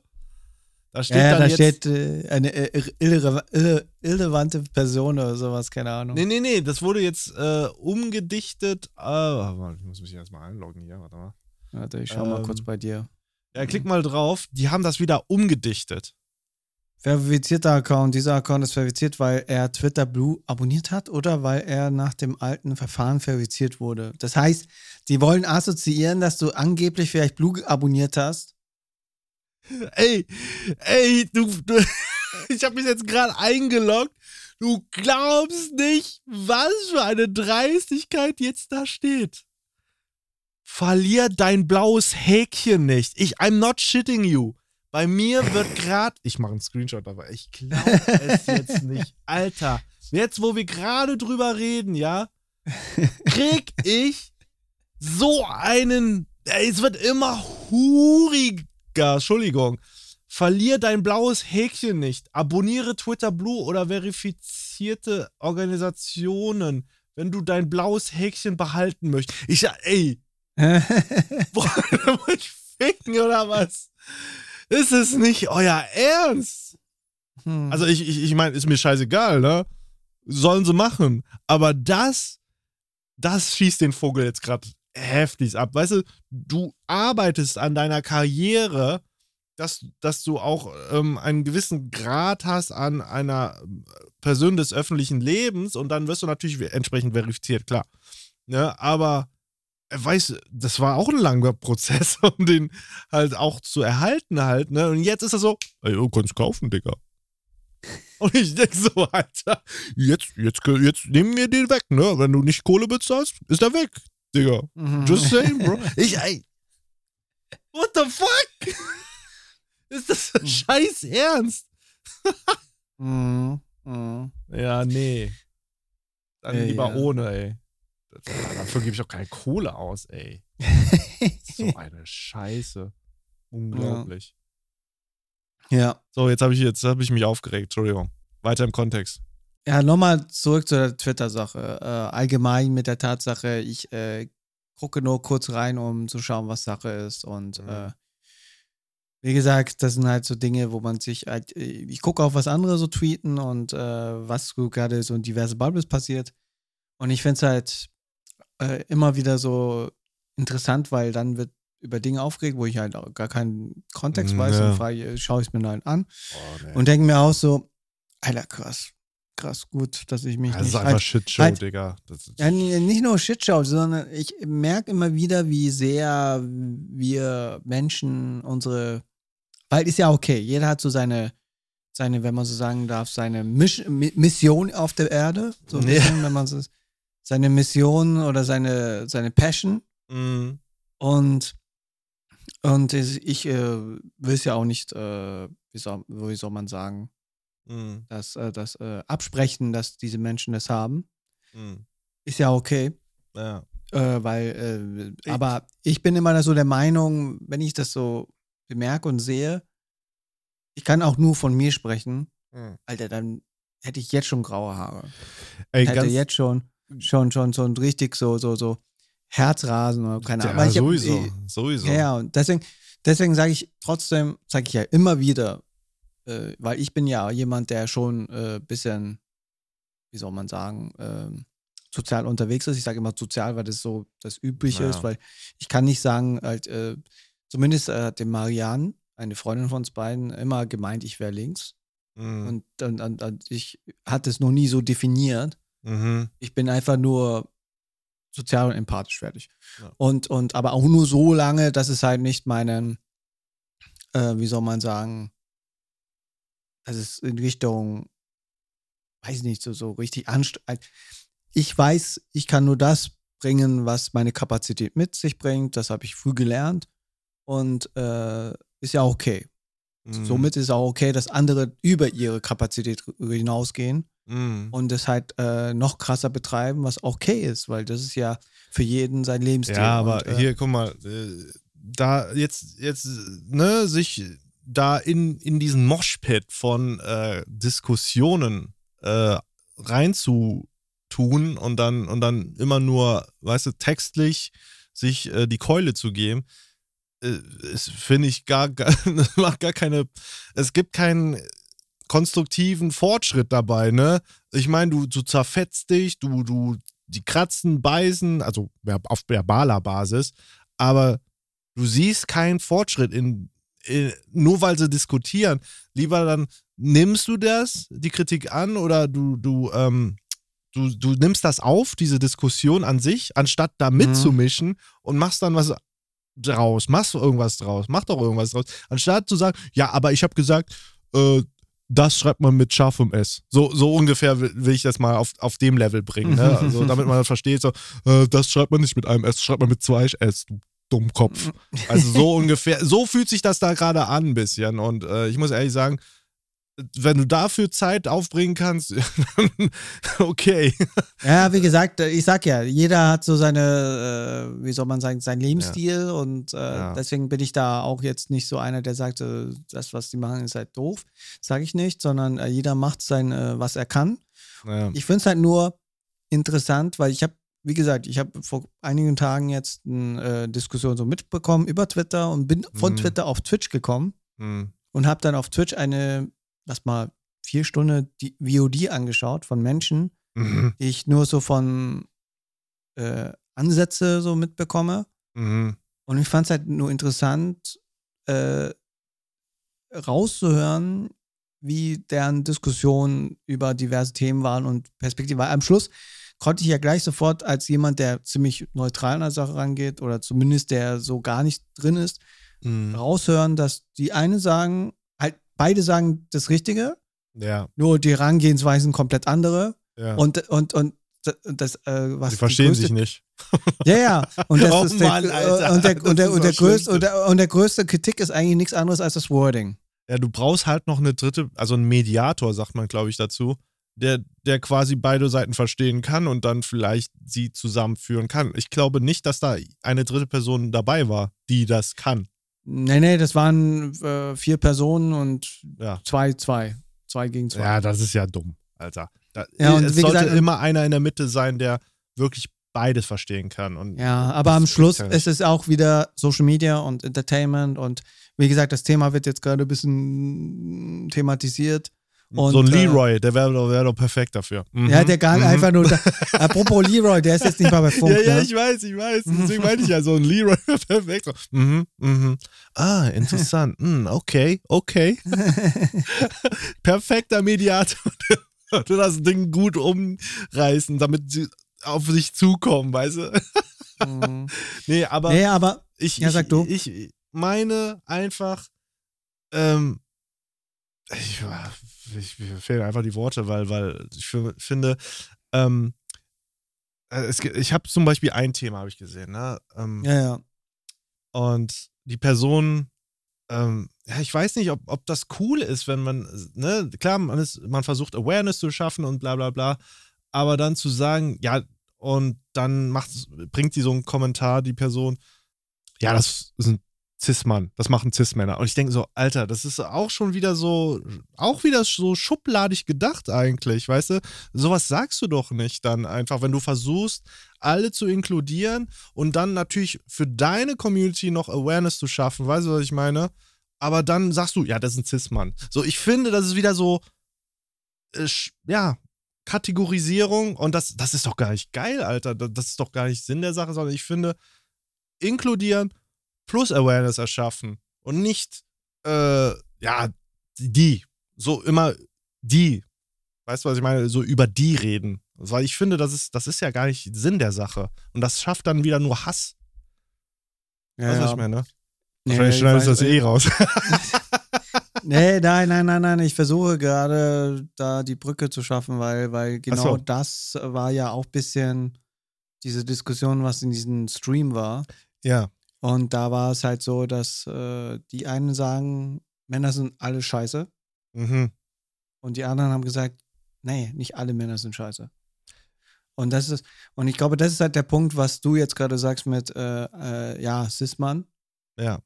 da steht ja, dann da jetzt. steht äh, eine äh, irre, irre, irrelevante Person oder sowas, keine Ahnung. nee, nee, nee, das wurde jetzt äh, umgedichtet. Warte, ich muss mich erstmal einloggen hier, warte mal. Warte, ich schau mal Ähm, kurz bei dir. Ja, klick mal drauf. Die haben das wieder umgedichtet. Verifizierter Account. Dieser Account ist verifiziert, weil er Twitter Blue abonniert hat oder weil er nach dem alten Verfahren verifiziert wurde. Das heißt, die wollen assoziieren, dass du angeblich vielleicht Blue abonniert hast. Ey, ey, du, du ich habe mich jetzt gerade eingeloggt. Du glaubst nicht, was für eine Dreistigkeit jetzt da steht. Verlier dein blaues Häkchen nicht. Ich, I'm not shitting you. Bei mir wird gerade, ich mache einen Screenshot, aber ich glaube es jetzt nicht. Alter, jetzt wo wir gerade drüber reden, ja, krieg ich so einen, es wird immer huriger, Entschuldigung. Verlier dein blaues Häkchen nicht. Abonniere Twitter Blue oder verifizierte Organisationen, wenn du dein blaues Häkchen behalten möchtest. Ich, ey, wollt ich ficken oder was? Ist es nicht euer Ernst? Hm. Also ich, ich, ich meine, ist mir scheißegal, ne? Sollen sie machen. Aber das, das schießt den Vogel jetzt gerade heftig ab. Weißt du, du arbeitest an deiner Karriere, dass, dass du auch ähm, einen gewissen Grad hast an einer ähm, Person des öffentlichen Lebens und dann wirst du natürlich entsprechend verifiziert, klar. Ne? Aber äh, du, das war auch ein langer Prozess, um den halt auch zu erhalten halt, ne? Und jetzt ist er so, ey, du kannst kaufen, Digga. Und ich denke so, Alter, jetzt, jetzt, jetzt nehmen wir den weg, ne? Wenn du nicht Kohle bezahlst, ist er weg, Digga. Mhm. Just saying, bro. Ich, ey. What the fuck? Ist das Hm. scheiß ernst? Mhm. Mhm. Ja, nee. Dann Ja, lieber ja. ohne, ey. Dafür gebe ich auch keine Kohle aus, ey. So eine Scheiße. Unglaublich. ja. So, jetzt habe ich, jetzt hab ich mich aufgeregt. Entschuldigung. Weiter im Kontext. Ja, nochmal zurück zur Twitter-Sache. Äh, allgemein mit der Tatsache, ich äh, gucke nur kurz rein, um zu schauen, was Sache ist. Und Mhm. äh, wie gesagt, das sind halt so Dinge, wo man sich halt, äh, ich gucke auch, was andere so tweeten und äh, was so gerade so in diverse Bubbles passiert. Und ich finde es halt äh, immer wieder so interessant, weil dann wird über Dinge aufgeregt, wo ich halt auch gar keinen Kontext Mm, weiß. ja. Dann frage schaue ich es mir halt an Oh, und denke mir auch so, Alter, krass. Krass, gut, dass ich mich das ist nicht einfach halt, Shitshow, halt- Digga. Ist, ja, nicht nur Shitshow, sondern ich merke immer wieder, wie sehr wir Menschen unsere, weil ist ja okay, jeder hat so seine, seine, wenn man so sagen darf, seine Misch, Mi- Mission auf der Erde, so ein Ja. bisschen, wenn man so seine Mission oder seine, seine Passion mm, und und ich ich, äh, will es ja auch nicht, äh, wie, soll, wie soll man sagen, mm, das, äh, das äh, absprechen, dass diese Menschen das haben, mm. ist ja okay. Ja. Äh, weil, äh, Ich- aber ich bin immer so der Meinung, wenn ich das so bemerke und sehe, ich kann auch nur von mir sprechen, Mm. Alter, dann hätte ich jetzt schon graue Haare. Ey, hätte jetzt schon, schon, schon, so ein richtig so, so, so Herzrasen oder keine ja, Ahnung. Aber ich hab- sowieso, ich- sowieso. Ja, ja, und deswegen, deswegen sage ich trotzdem, sage ich ja immer wieder, äh, weil ich bin ja jemand, der schon ein äh, bisschen, wie soll man sagen, ähm, sozial unterwegs ist. Ich sage immer sozial, weil das so das Übliche Ja. ist, weil ich kann nicht sagen, halt, äh, zumindest äh, hat dem Marianne, eine Freundin von uns beiden, immer gemeint, ich wäre links. Mm, Und, und, und, und ich hatte es noch nie so definiert. mhm. Ich bin einfach nur sozial und empathisch fertig. Ja. Und, und aber auch nur so lange, dass es halt nicht meinen, äh, wie soll man sagen, dass es in Richtung, weiß nicht, so, so richtig anstrengend. Ich weiß, ich kann nur das bringen, was meine Kapazität mit sich bringt. Das habe ich früh gelernt und äh, ist ja okay. Mhm. Somit ist auch okay, dass andere über ihre Kapazität hinausgehen Mhm. und es halt äh, noch krasser betreiben, was okay ist, weil das ist ja für jeden sein Lebensstil. Ja, aber und, äh, hier, guck mal, äh, da jetzt, jetzt, ne, sich da in, in diesen Moshpit von äh, Diskussionen äh, reinzutun und dann, und dann immer nur, weißt du, textlich sich äh, die Keule zu geben, äh, ist, finde ich, gar, gar, macht gar keine, es gibt keinen konstruktiven Fortschritt dabei, ne? Ich meine, du, du zerfetzt dich, du, du, die kratzen, beißen, also auf verbaler Basis, aber du siehst keinen Fortschritt in, nur weil sie diskutieren. Lieber dann nimmst du das, die Kritik an, oder du, du, ähm, du, du nimmst das auf, diese Diskussion an sich, anstatt da mitzumischen und machst dann was draus, machst du irgendwas draus, mach doch irgendwas draus, anstatt zu sagen, ja, aber ich habe gesagt, äh, das schreibt man mit scharfem S. So, so ungefähr will, will ich das mal auf, auf dem Level bringen, ne? also, damit man das versteht, so, äh, das schreibt man nicht mit einem S, das schreibt man mit zwei S, du Dummkopf. Also so ungefähr, so fühlt sich das da gerade an ein bisschen und äh, ich muss ehrlich sagen, wenn du dafür Zeit aufbringen kannst, okay. Ja, wie gesagt, ich sag ja, jeder hat so seine, äh, wie soll man sagen, seinen Lebensstil und äh, Ja. deswegen bin ich da auch jetzt nicht so einer, der sagt, äh, das, was die machen, ist halt doof. Sage ich nicht, sondern äh, jeder macht sein, äh, was er kann. Ja. Ich finde es halt nur interessant, weil ich habe, wie gesagt, ich habe vor einigen Tagen jetzt eine äh, Diskussion so mitbekommen über Twitter und bin von Mhm. Twitter auf Twitch gekommen Hm. und habe dann auf Twitch eine, lass mal, vier Stunden die VOD angeschaut von Menschen, Mhm. die ich nur so von äh, Ansätze so mitbekomme. Mhm. Und ich fand es halt nur interessant, äh, rauszuhören, wie deren Diskussionen über diverse Themen waren und Perspektiven. Weil am Schluss konnte ich ja gleich sofort als jemand, der ziemlich neutral an der Sache rangeht oder zumindest der so gar nicht drin ist, Mhm. raushören, dass die eine sagen, halt beide sagen das Richtige, Ja, nur die Herangehensweisen komplett andere. ja. Und, und, und das, äh, was Sie die verstehen größte sich nicht. Ja, ja. Und das Oh ist der, Mann, Alter, und der, und der, das und der, ist das größte, und, Schlimmste. der, und der größte Kritik ist eigentlich nichts anderes als das Wording. Ja, du brauchst halt noch eine dritte, also einen Mediator, sagt man, glaube ich, dazu, der, der quasi beide Seiten verstehen kann und dann vielleicht sie zusammenführen kann. Ich glaube nicht, dass da eine dritte Person dabei war, die das kann. Nee, nee, das waren äh, vier Personen und Ja. zwei, zwei. Zwei gegen zwei. Ja, das ist ja dumm, Alter. Da, Ja, und es sollte gesagt- immer einer in der Mitte sein, der wirklich beides verstehen kann. Und Ja, aber am Schluss ist es auch wieder Social Media und Entertainment und wie gesagt, das Thema wird jetzt gerade ein bisschen thematisiert. Und, so ein äh, Leroy, der wäre doch, wär doch perfekt dafür. Mhm. Ja, der gar Mhm. einfach nur. Da, apropos Leroy, der ist jetzt nicht mal bei Funk. Ja, ja, ne? ich weiß, ich weiß. Deswegen meinte ich ja so ein Leroy perfekt. So. Mhm, mhm. Ah, interessant. Hm, okay, okay. Perfekter Mediator. Du das Ding gut umreißen, damit sie auf sich zukommen, weißt du? Mhm. Nee, aber Nee, aber ich, Ja, ich, sag du. ich meine einfach, ähm, ich, ich, mir fehlen einfach die Worte, weil, weil ich fi- finde, ähm, äh, es, ich habe zum Beispiel ein Thema, habe ich gesehen, ne? Ähm, ja, ja. Und die Person, ähm, ja, ich weiß nicht, ob, ob das cool ist, wenn man, ne, klar, man, ist, man versucht Awareness zu schaffen und bla bla bla, aber dann zu sagen, ja, und dann macht, bringt sie so einen Kommentar, die Person, ja, das ist ein Cis-Mann, das machen Cis-Männer. Und ich denke so, Alter, das ist auch schon wieder so, auch wieder so schubladig gedacht eigentlich, weißt du? Sowas sagst du doch nicht dann einfach, wenn du versuchst, alle zu inkludieren und dann natürlich für deine Community noch Awareness zu schaffen, weißt du, was ich meine? Aber dann sagst du, ja, das ist ein Cis-Mann. So, ich finde, das ist wieder so, äh, ja, Kategorisierung und das, das ist doch gar nicht geil, Alter. Das ist doch gar nicht Sinn der Sache, sondern ich finde, inkludieren plus Awareness erschaffen und nicht, äh, ja, die. So immer die. Weißt du, was ich meine? So über die reden. Weil ich finde, das ist, das ist ja gar nicht Sinn der Sache. Und das schafft dann wieder nur Hass. ja, weißt du, was ich meine? Nee, Wahrscheinlich ich schneidest du das eh raus. Nee, nein, nein, nein, nein. Ich versuche gerade da die Brücke zu schaffen, weil, weil genau so. das war ja auch ein bisschen diese Diskussion, was in diesem Stream war. Ja. Und da war es halt so, dass äh, die einen sagen, Männer sind alle scheiße. Mhm. Und die anderen haben gesagt, nee, nicht alle Männer sind scheiße. Und das ist, und ich glaube, das ist halt der Punkt, was du jetzt gerade sagst mit, äh, äh, ja, Cis-Mann. Ja.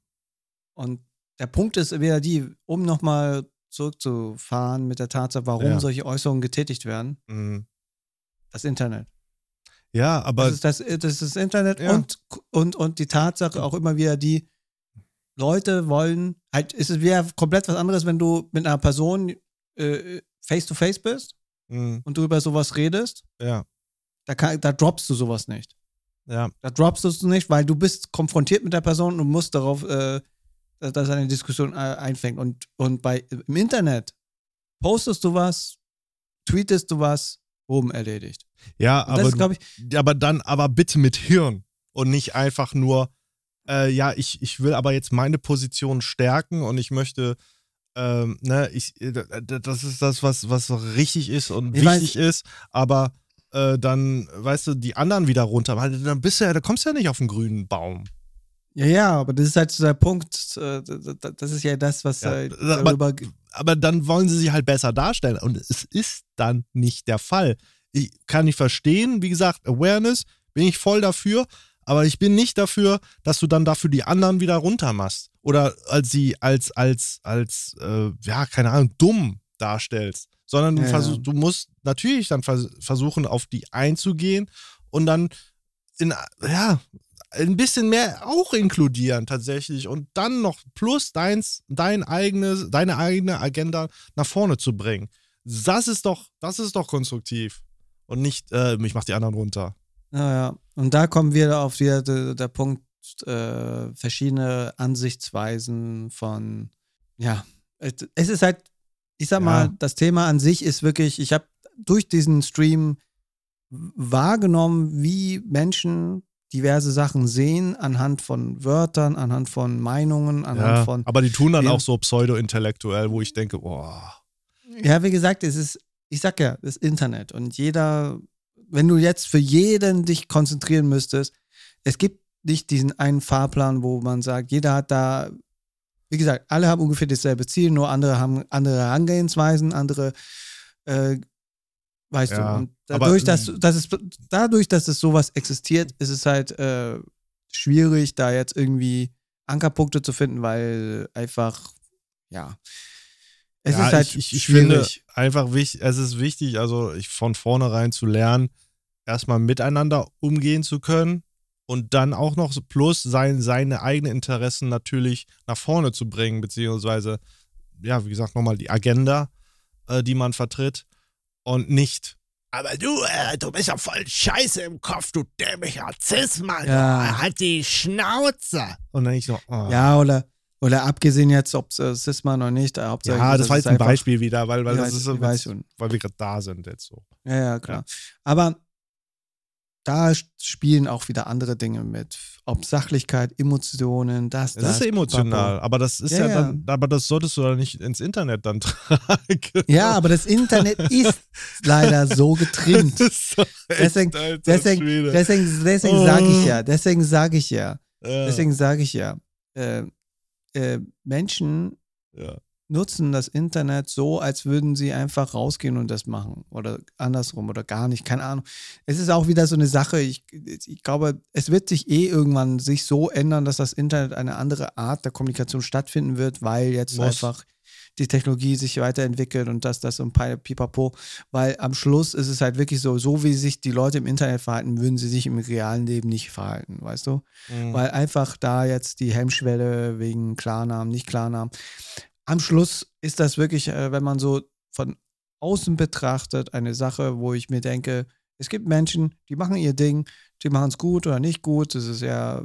Und der Punkt ist wieder die, um nochmal zurückzufahren mit der Tatsache, warum Ja. solche Äußerungen getätigt werden, Mhm. das Internet. Ja, aber das, ist das, das ist das Internet Ja. und, und, und die Tatsache auch immer wieder die Leute wollen, halt, ist es wieder komplett was anderes, wenn du mit einer Person äh, face to face bist mhm. und du über sowas redest, ja, da, kann, da droppst du sowas nicht. ja, Da droppst du es nicht, weil du bist konfrontiert mit der Person und musst darauf, äh, dass dass eine Diskussion äh, einfängt. Und, und bei, im Internet postest du was, tweetest du was, oben erledigt. Ja, aber ist, ich, aber dann aber bitte mit Hirn und nicht einfach nur, äh, ja, ich, ich will aber jetzt meine Position stärken und ich möchte, ähm, ne, ich, äh, das ist das, was, was richtig ist und Ich wichtig ist, aber äh, dann, weißt du, die anderen wieder runter, weil dann bist du ja, da kommst du ja nicht auf den grünen Baum. ja, ja, aber das ist halt so der Punkt, äh, das ist ja das, was Ja, halt aber- Aber dann wollen sie sich halt besser darstellen und es ist dann nicht der Fall. Ich kann nicht verstehen, wie gesagt, Awareness bin ich voll dafür, aber ich bin nicht dafür, dass du dann dafür die anderen wieder runtermachst oder als sie als als als äh, ja keine Ahnung dumm darstellst, sondern du, Ja, versuch, du musst natürlich dann vers versuchen auf die einzugehen und dann in ja ein bisschen mehr auch inkludieren tatsächlich und dann noch plus deins dein eigenes deine eigene Agenda nach vorne zu bringen. Das ist doch das ist doch konstruktiv und nicht äh, ich mach die anderen runter. ja, ja. Und da kommen wir auf wieder der, der Punkt, äh, verschiedene Ansichtsweisen von, ja, es ist halt, ich sag Ja. mal, das Thema an sich ist wirklich, ich habe durch diesen Stream wahrgenommen, wie Menschen diverse Sachen sehen, anhand von Wörtern, anhand von Meinungen, anhand Ja, von. aber die tun dann auch so pseudo-intellektuell, wo ich denke, boah. Ja, wie gesagt, es ist, ich sag ja, das Internet und jeder, wenn du jetzt für jeden dich konzentrieren müsstest, es gibt nicht diesen einen Fahrplan, wo man sagt, jeder hat da, wie gesagt, alle haben ungefähr dasselbe Ziel, nur andere haben andere Herangehensweisen, andere, äh, weißt Ja, du, und aber- dadurch, dass, dass es, dadurch, dass es sowas existiert, ist es halt äh, schwierig, da jetzt irgendwie Ankerpunkte zu finden, weil einfach, ja, es ja, ist halt ich, ich, finde einfach wichtig, es ist wichtig, also ich von vornherein zu lernen, erstmal miteinander umgehen zu können und dann auch noch plus sein, seine eigenen Interessen natürlich nach vorne zu bringen, beziehungsweise, ja, wie gesagt, nochmal die Agenda, äh, die man vertritt und nicht. Aber du, äh, du bist ja voll scheiße im Kopf, du dämlicher Cis-Mann. Ja. Halt die Schnauze. Und dann ich so, oh. Ja, oder, oder abgesehen jetzt, ob es äh, Cisman oder nicht, äh, Ja, das war ist jetzt ein Beispiel wieder, weil, weil Ja, das ist so, schon. weil wir gerade da sind jetzt so. Ja, ja, klar. Aber da spielen auch wieder andere Dinge mit. Ob Sachlichkeit, Emotionen, das, Es das. ist emotional, aber das ist ja, Ja, ja. dann, aber das solltest du dann nicht ins Internet dann tragen. Ja, aber das Internet ist leider so getrimmt. Das ist echt, Deswegen- Deswegen, deswegen, deswegen Oh. sage ich ja, deswegen sage ich ja, ja, deswegen sage ich ja, äh, äh, Menschen ja. nutzen das Internet so, als würden sie einfach rausgehen und das machen. Oder andersrum oder gar nicht, keine Ahnung. Es ist auch wieder so eine Sache, ich, ich glaube, es wird sich eh irgendwann sich so ändern, dass das Internet eine andere Art der Kommunikation stattfinden wird, weil jetzt Muss. einfach die Technologie sich weiterentwickelt und das, das und pi- pipapo. Weil am Schluss ist es halt wirklich so, so wie sich die Leute im Internet verhalten, würden sie sich im realen Leben nicht verhalten, weißt du? Mhm. weil einfach da jetzt die Hemmschwelle wegen Klarnamen, nicht Klarnamen. Am Schluss ist das wirklich, äh, wenn man so von außen betrachtet, eine Sache, wo ich mir denke, es gibt Menschen, die machen ihr Ding, die machen es gut oder nicht gut, das ist ja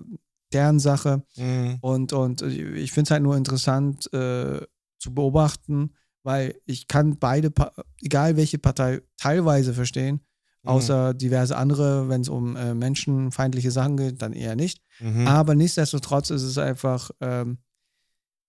deren Sache. Mhm. Und, und ich finde es halt nur interessant äh, zu beobachten, weil ich kann beide, egal welche Partei, teilweise verstehen, Mhm. außer diverse andere, wenn es um äh, menschenfeindliche Sachen geht, dann eher nicht. Mhm. Aber nichtsdestotrotz ist es einfach, ähm,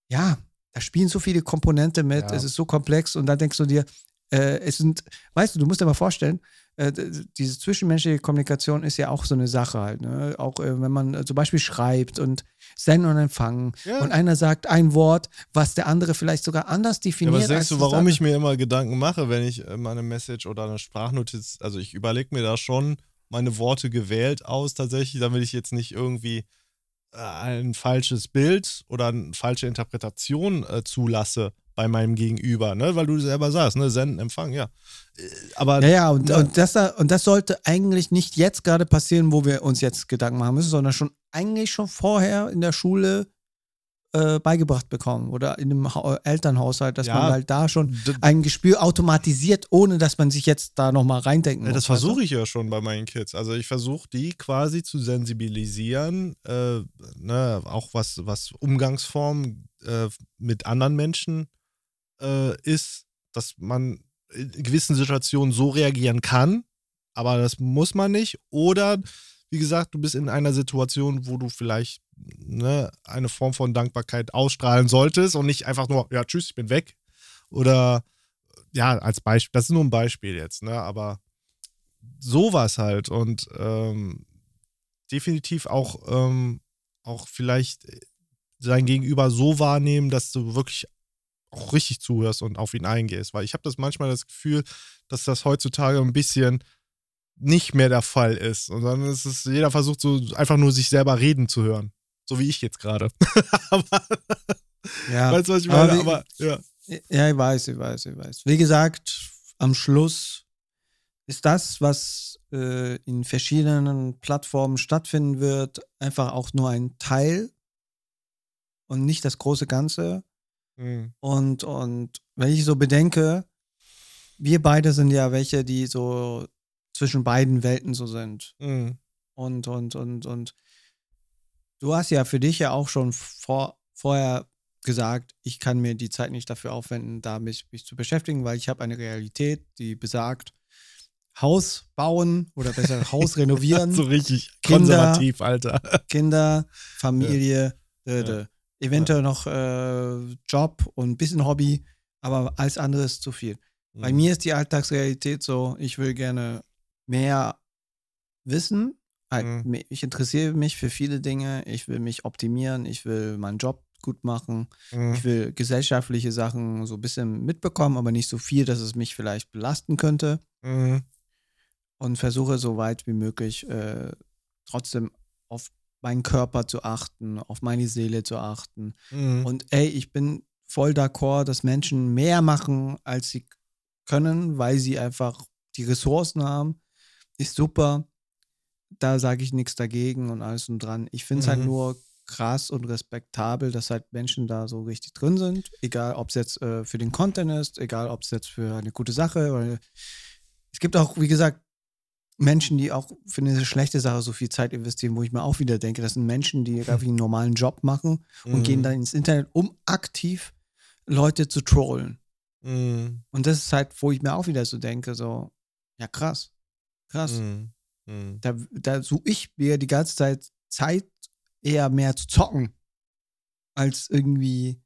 ja, da spielen so viele Komponente mit, Ja. es ist so komplex und da denkst du dir, äh, es sind, weißt du, du musst dir mal vorstellen, äh, diese zwischenmenschliche Kommunikation ist ja auch so eine Sache halt. Ne? Auch äh, wenn man äh, zum Beispiel schreibt und Senden und Empfangen Ja. und einer sagt ein Wort, was der andere vielleicht sogar anders Ja, definiert. was denkst als du, warum ich mir immer Gedanken mache, wenn ich äh, meine Message oder eine Sprachnotiz, also ich überlege mir da schon meine Worte gewählt aus tatsächlich, damit ich jetzt nicht irgendwie äh, ein falsches Bild oder eine falsche Interpretation zulasse bei meinem Gegenüber, ne? Weil du selber sagst, ne, senden, empfangen, ja. Äh, Aber Ja, ja, und, Ja. Und, das, da- und das sollte eigentlich nicht jetzt gerade passieren, wo wir uns jetzt Gedanken machen müssen, sondern schon eigentlich schon vorher in der Schule äh, beigebracht bekommen oder in einem ha Elternhaushalt, dass Ja. man halt da schon ein Gespür automatisiert, ohne dass man sich jetzt da nochmal reindenken muss. das versuche ich ja schon bei meinen Kids. Also ich versuche die quasi zu sensibilisieren, äh, ne, auch was, was Umgangsform äh, mit anderen Menschen äh, ist, dass man in gewissen Situationen so reagieren kann, aber das muss man nicht. Oder wie gesagt, du bist in einer Situation, wo du vielleicht ne, eine Form von Dankbarkeit ausstrahlen solltest und nicht einfach nur, ja, tschüss, ich bin weg. Oder ja, als Beispiel, das ist nur ein Beispiel jetzt, ne? Aber sowas halt und ähm, definitiv auch, ähm, auch vielleicht sein Gegenüber so wahrnehmen, dass du wirklich auch richtig zuhörst und auf ihn eingehst. Weil ich habe das manchmal das Gefühl, dass das heutzutage ein bisschen nicht mehr der Fall ist. Und dann ist es, jeder versucht so einfach nur sich selber reden zu hören. So wie ich jetzt gerade. aber, Ja, weißt du, was ich aber meine? wie- Aber, ja. ja, ich weiß, ich weiß, ich weiß. Wie gesagt, am Schluss ist das, was äh, in verschiedenen Plattformen stattfinden wird, einfach auch nur ein Teil und nicht das große Ganze. Mhm. Und, und wenn ich so bedenke, wir beide sind ja welche, die so zwischen beiden Welten so sind. Mhm. Und, und, und, und du hast ja für dich ja auch schon vor, vorher gesagt, ich kann mir die Zeit nicht dafür aufwenden, da mich, mich zu beschäftigen, weil ich habe eine Realität, die besagt, Haus bauen oder besser Haus renovieren, So richtig Kinder- konservativ, Alter. Kinder, Familie, Ja. äh, eventuell noch äh, Job und ein bisschen Hobby, aber alles andere ist zu viel. Mhm. Bei mir ist die Alltagsrealität so, ich will gerne mehr wissen. Halt, Mhm. Ich interessiere mich für viele Dinge. Ich will mich optimieren. Ich will meinen Job gut machen. Mhm. Ich will gesellschaftliche Sachen so ein bisschen mitbekommen, aber nicht so viel, dass es mich vielleicht belasten könnte. Mhm. Und versuche so weit wie möglich äh, trotzdem auf meinen Körper zu achten, auf meine Seele zu achten. Mhm. Und ey, ich bin voll d'accord, dass Menschen mehr machen, als sie können, weil sie einfach die Ressourcen haben. Ist super. Da sage ich nichts dagegen und alles und dran. Ich finde es halt Mhm. nur krass und respektabel, dass halt Menschen da so richtig drin sind. Egal, ob es jetzt äh, für den Content ist, egal, ob es jetzt für eine gute Sache oder. Es gibt auch, wie gesagt, Menschen, die auch für eine schlechte Sache so viel Zeit investieren, wo ich mir auch wieder denke, das sind Menschen, die einfach einen normalen Job machen und Mhm. gehen dann ins Internet, um aktiv Leute zu trollen. Mhm. Und das ist halt, wo ich mir auch wieder so denke, so, ja krass, krass. Mhm. Da, da suche ich mir die ganze Zeit Zeit, eher mehr zu zocken, als irgendwie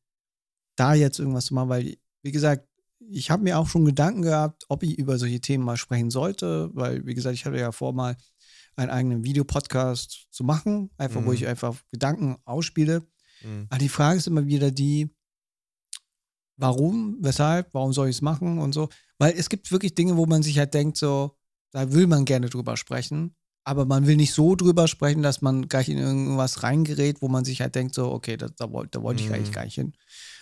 da jetzt irgendwas zu machen, weil, wie gesagt, ich habe mir auch schon Gedanken gehabt, ob ich über solche Themen mal sprechen sollte, weil, wie gesagt, ich hatte ja vor, mal einen eigenen Videopodcast zu machen, einfach wo Mhm. ich einfach Gedanken ausspiele. Mhm. Aber die Frage ist immer wieder die, warum, weshalb, warum soll ich es machen und so. Weil es gibt wirklich Dinge, wo man sich halt denkt, so, da will man gerne drüber sprechen, aber man will nicht so drüber sprechen, dass man gleich in irgendwas reingerät, wo man sich halt denkt, so, okay, da, wollte, da wollte ich Mhm. eigentlich gar nicht hin.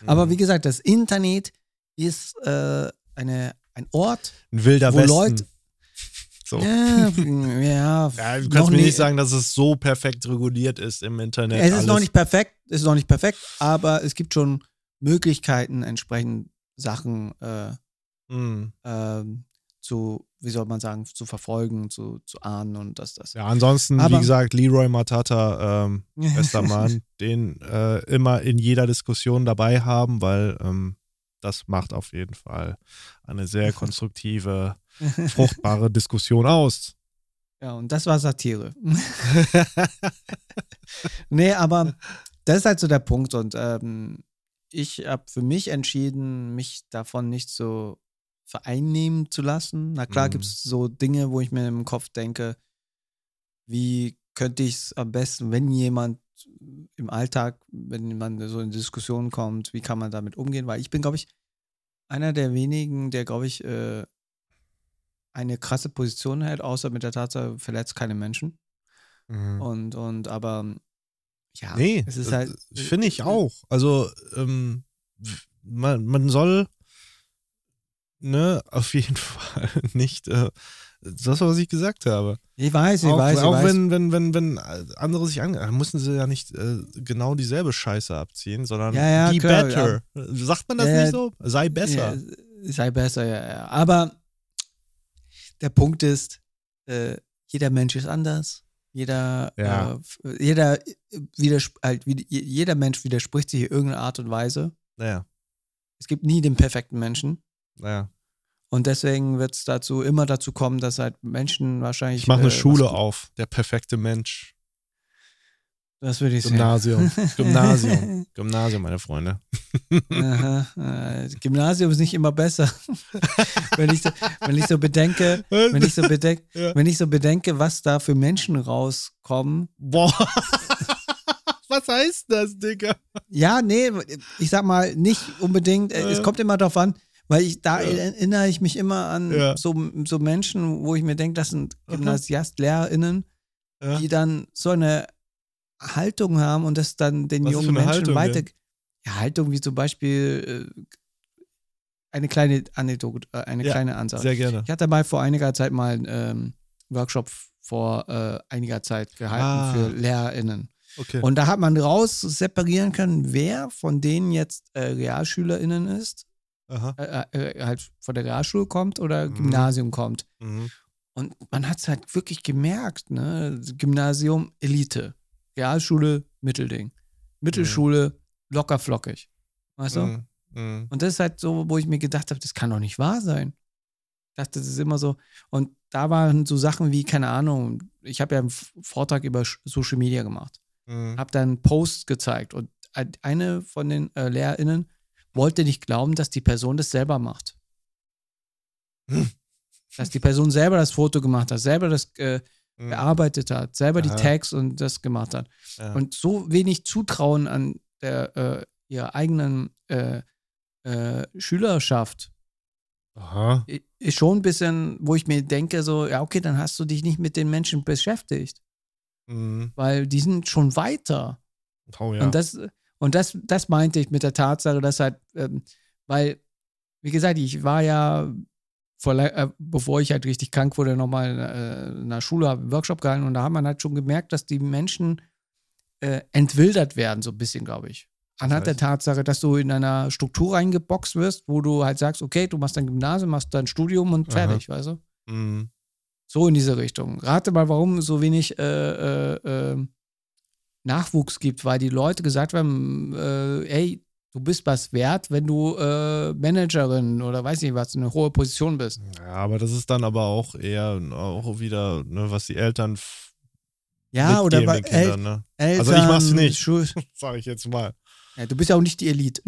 Aber wie gesagt, das Internet ist äh, eine, ein Ort, Ein wilder wo Westen. Leute- so. ja, ja, Ja, du kannst mir nicht sagen, dass es so perfekt reguliert ist im Internet. Es ist alles. noch nicht perfekt, es ist noch nicht perfekt, aber es gibt schon Möglichkeiten, entsprechend Sachen äh, Mhm. ähm, zu, wie soll man sagen, zu verfolgen, zu, zu ahnen und das, das. Ja, ansonsten, wie Aber- gesagt, Leroy Matata, ähm, bester Mann, den äh, immer in jeder Diskussion dabei haben, weil ähm, das macht auf jeden Fall eine sehr konstruktive, fruchtbare Diskussion aus. ja, und das war Satire. nee, aber das ist halt so der Punkt und ähm, ich habe für mich entschieden, mich davon nicht zu vereinnehmen zu lassen. Na klar Mhm. gibt es so Dinge, wo ich mir im Kopf denke, wie könnte ich es am besten, wenn jemand im Alltag, wenn man so in Diskussionen kommt, wie kann man damit umgehen? Weil ich bin, glaube ich, einer der wenigen, der, glaube ich, äh, eine krasse Position hält, außer mit der Tatsache, verletzt keine Menschen. Mhm. Und, und aber ja, Nee, es ist halt. finde ich auch. Also, ähm, man, man soll, ne, auf jeden Fall nicht, äh, das, was ich gesagt habe. Ich weiß, ich auch weiß, ich auch weiß. wenn, wenn, wenn, wenn andere sich an, dann müssen sie ja nicht äh, genau dieselbe Scheiße abziehen, sondern Ja, ja, be klar, better. Sagt man das Ja, nicht so? Sei besser. Ja, sei besser, ja, ja. Aber der Punkt ist, äh, jeder Mensch ist anders. Jeder, Ja. äh, jeder, äh, widers halt, jeder Mensch widerspricht sich in irgendeiner Art und Weise. Naja, Es gibt nie den perfekten Menschen. naja. Und deswegen wird es dazu immer dazu kommen, dass halt Menschen wahrscheinlich. Ich mache eine äh, Schule auf. Der perfekte Mensch. Das würde ich Gymnasium. sehen. Gymnasium. Gymnasium, meine Freunde. Aha, äh, Gymnasium ist nicht immer besser. wenn, ich so, wenn ich so bedenke, wenn ich so bedenke, Ja. wenn ich so bedenke, was da für Menschen rauskommen. Boah. Was heißt das, Digga? Ja, nee, ich sag mal, nicht unbedingt. äh, Es kommt immer darauf an, weil ich da Ja. erinnere ich mich immer an Ja. so, so Menschen, wo ich mir denke, das sind Aha. Gymnasiast, LehrerInnen, Ja. die dann so eine Haltung haben und das dann den Was jungen Menschen Haltung weiter. Ja, Haltung wie zum Beispiel äh, eine kleine Anekdote, äh, eine kleine Ansage. Sehr gerne. Ich hatte mal vor einiger Zeit mal einen ähm, Workshop vor äh, einiger Zeit gehalten Ah. für LehrerInnen. Okay. Und da hat man raus separieren können, wer von denen jetzt äh, RealschülerInnen ist. Äh, äh, halt von der Realschule kommt oder Mhm. Gymnasium kommt. Mhm. Und man hat es halt wirklich gemerkt, ne? Gymnasium Elite, Realschule Mittelding, Mittelschule locker flockig. Weißt du? Mhm. Mhm. Und das ist halt so, wo ich mir gedacht habe, das kann doch nicht wahr sein. Ich dachte, das ist immer so. Und da waren so Sachen wie, keine Ahnung, ich habe ja einen Vortrag über Social Media gemacht, Mhm. habe dann Posts gezeigt und ein- eine von den äh, LehrerInnen wollte nicht glauben, dass die Person das selber macht. Hm. Dass die Person selber das Foto gemacht hat, selber das äh, Mhm. bearbeitet hat, selber die Aha. Tags und das gemacht hat. Ja. Und so wenig Zutrauen an der, äh, ihrer eigenen äh, äh, Schülerschaft Aha. ist schon ein bisschen, wo ich mir denke, so, ja, okay, dann hast du dich nicht mit den Menschen beschäftigt, Mhm. weil die sind schon weiter. Oh ja. Und das, und das, das meinte ich mit der Tatsache, dass halt, ähm, weil, wie gesagt, ich war ja, vor, äh, bevor ich halt richtig krank wurde, nochmal äh, in der Schule, habe einen Workshop gehalten und da hat man halt schon gemerkt, dass die Menschen äh, entwildert werden, so ein bisschen, glaube ich. Anhand der? Tatsache, dass du in einer Struktur reingeboxt wirst, wo du halt sagst, okay, du machst dein Gymnasium, machst dein Studium und Aha. fertig, weißt du? Mhm. So in diese Richtung. Rate mal, warum so wenig äh, äh, äh, Nachwuchs gibt, weil die Leute gesagt haben, äh, ey, du bist was wert, wenn du äh, Managerin oder weiß nicht was, eine hohe Position bist. Ja, aber das ist dann aber auch eher auch wieder, ne, was die Eltern Ja, oder den Kindern, El ne? Eltern. Also ich mach's nicht. Schul Sag ich jetzt mal. ja, du bist ja auch nicht die Elite.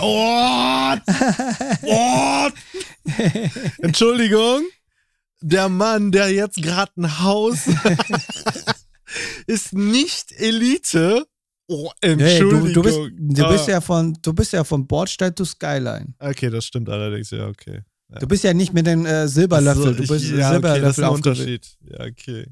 Oh! What? Entschuldigung. Der Mann, der jetzt gerade ein Haus ist nicht Elite. Oh, Entschuldigung. du, du, bist, du, bist Ah. ja von, du bist ja von Bordstein to Skyline. Okay, das stimmt allerdings, ja, okay. Du bist ja nicht mit dem äh, Silberlöffel. So, du ich- bist ja, okay, das Silberlöffel ist ein. Unterschied. Ja, okay.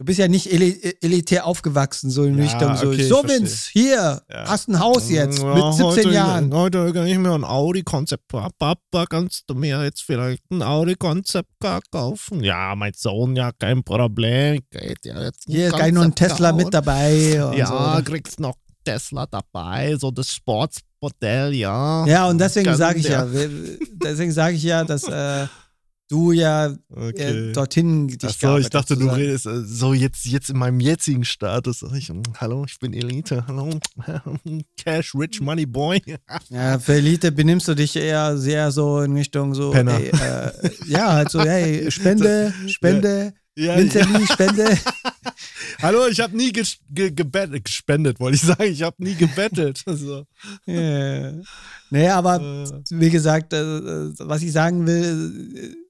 Du bist ja nicht eli elitär aufgewachsen, so in Ja, Richtung so. okay, so. Vince, hier, Ja. hast ein Haus jetzt Ja, mit 17 heute, Jahren. Heute kann ich mir ein Audi-Konzept. Papa, kannst du mir jetzt vielleicht ein Audi-Konzept kaufen? Ja, mein Sohn, ja, kein Problem. Geht ja jetzt Hier, geil, noch ein Tesla mit kaufen. dabei. Und Ja, so. kriegst noch Tesla dabei, so das Sportsmodell, ja. ja, und deswegen sage ich ja, deswegen sage ich ja, dass äh, du ja Okay. äh, dorthin dich Achso, ich gearbeitet dachte, du redest äh, so jetzt, jetzt in meinem jetzigen Status. Ich, hm, hallo, ich bin Elite. Hallo, Cash, Rich, Money Boy. Ja, für Elite benimmst du dich eher sehr so in Richtung so, Penner. ey, äh, ja, halt so, hey, Spende, Spende, Ja, Vincenzi, Spende. Hallo, ich habe nie ges ge gebett- gespendet, wollte ich sagen. Ich habe nie gebettelt. Also, Ja. Nee, aber äh, wie gesagt, äh, äh, was ich sagen will, äh,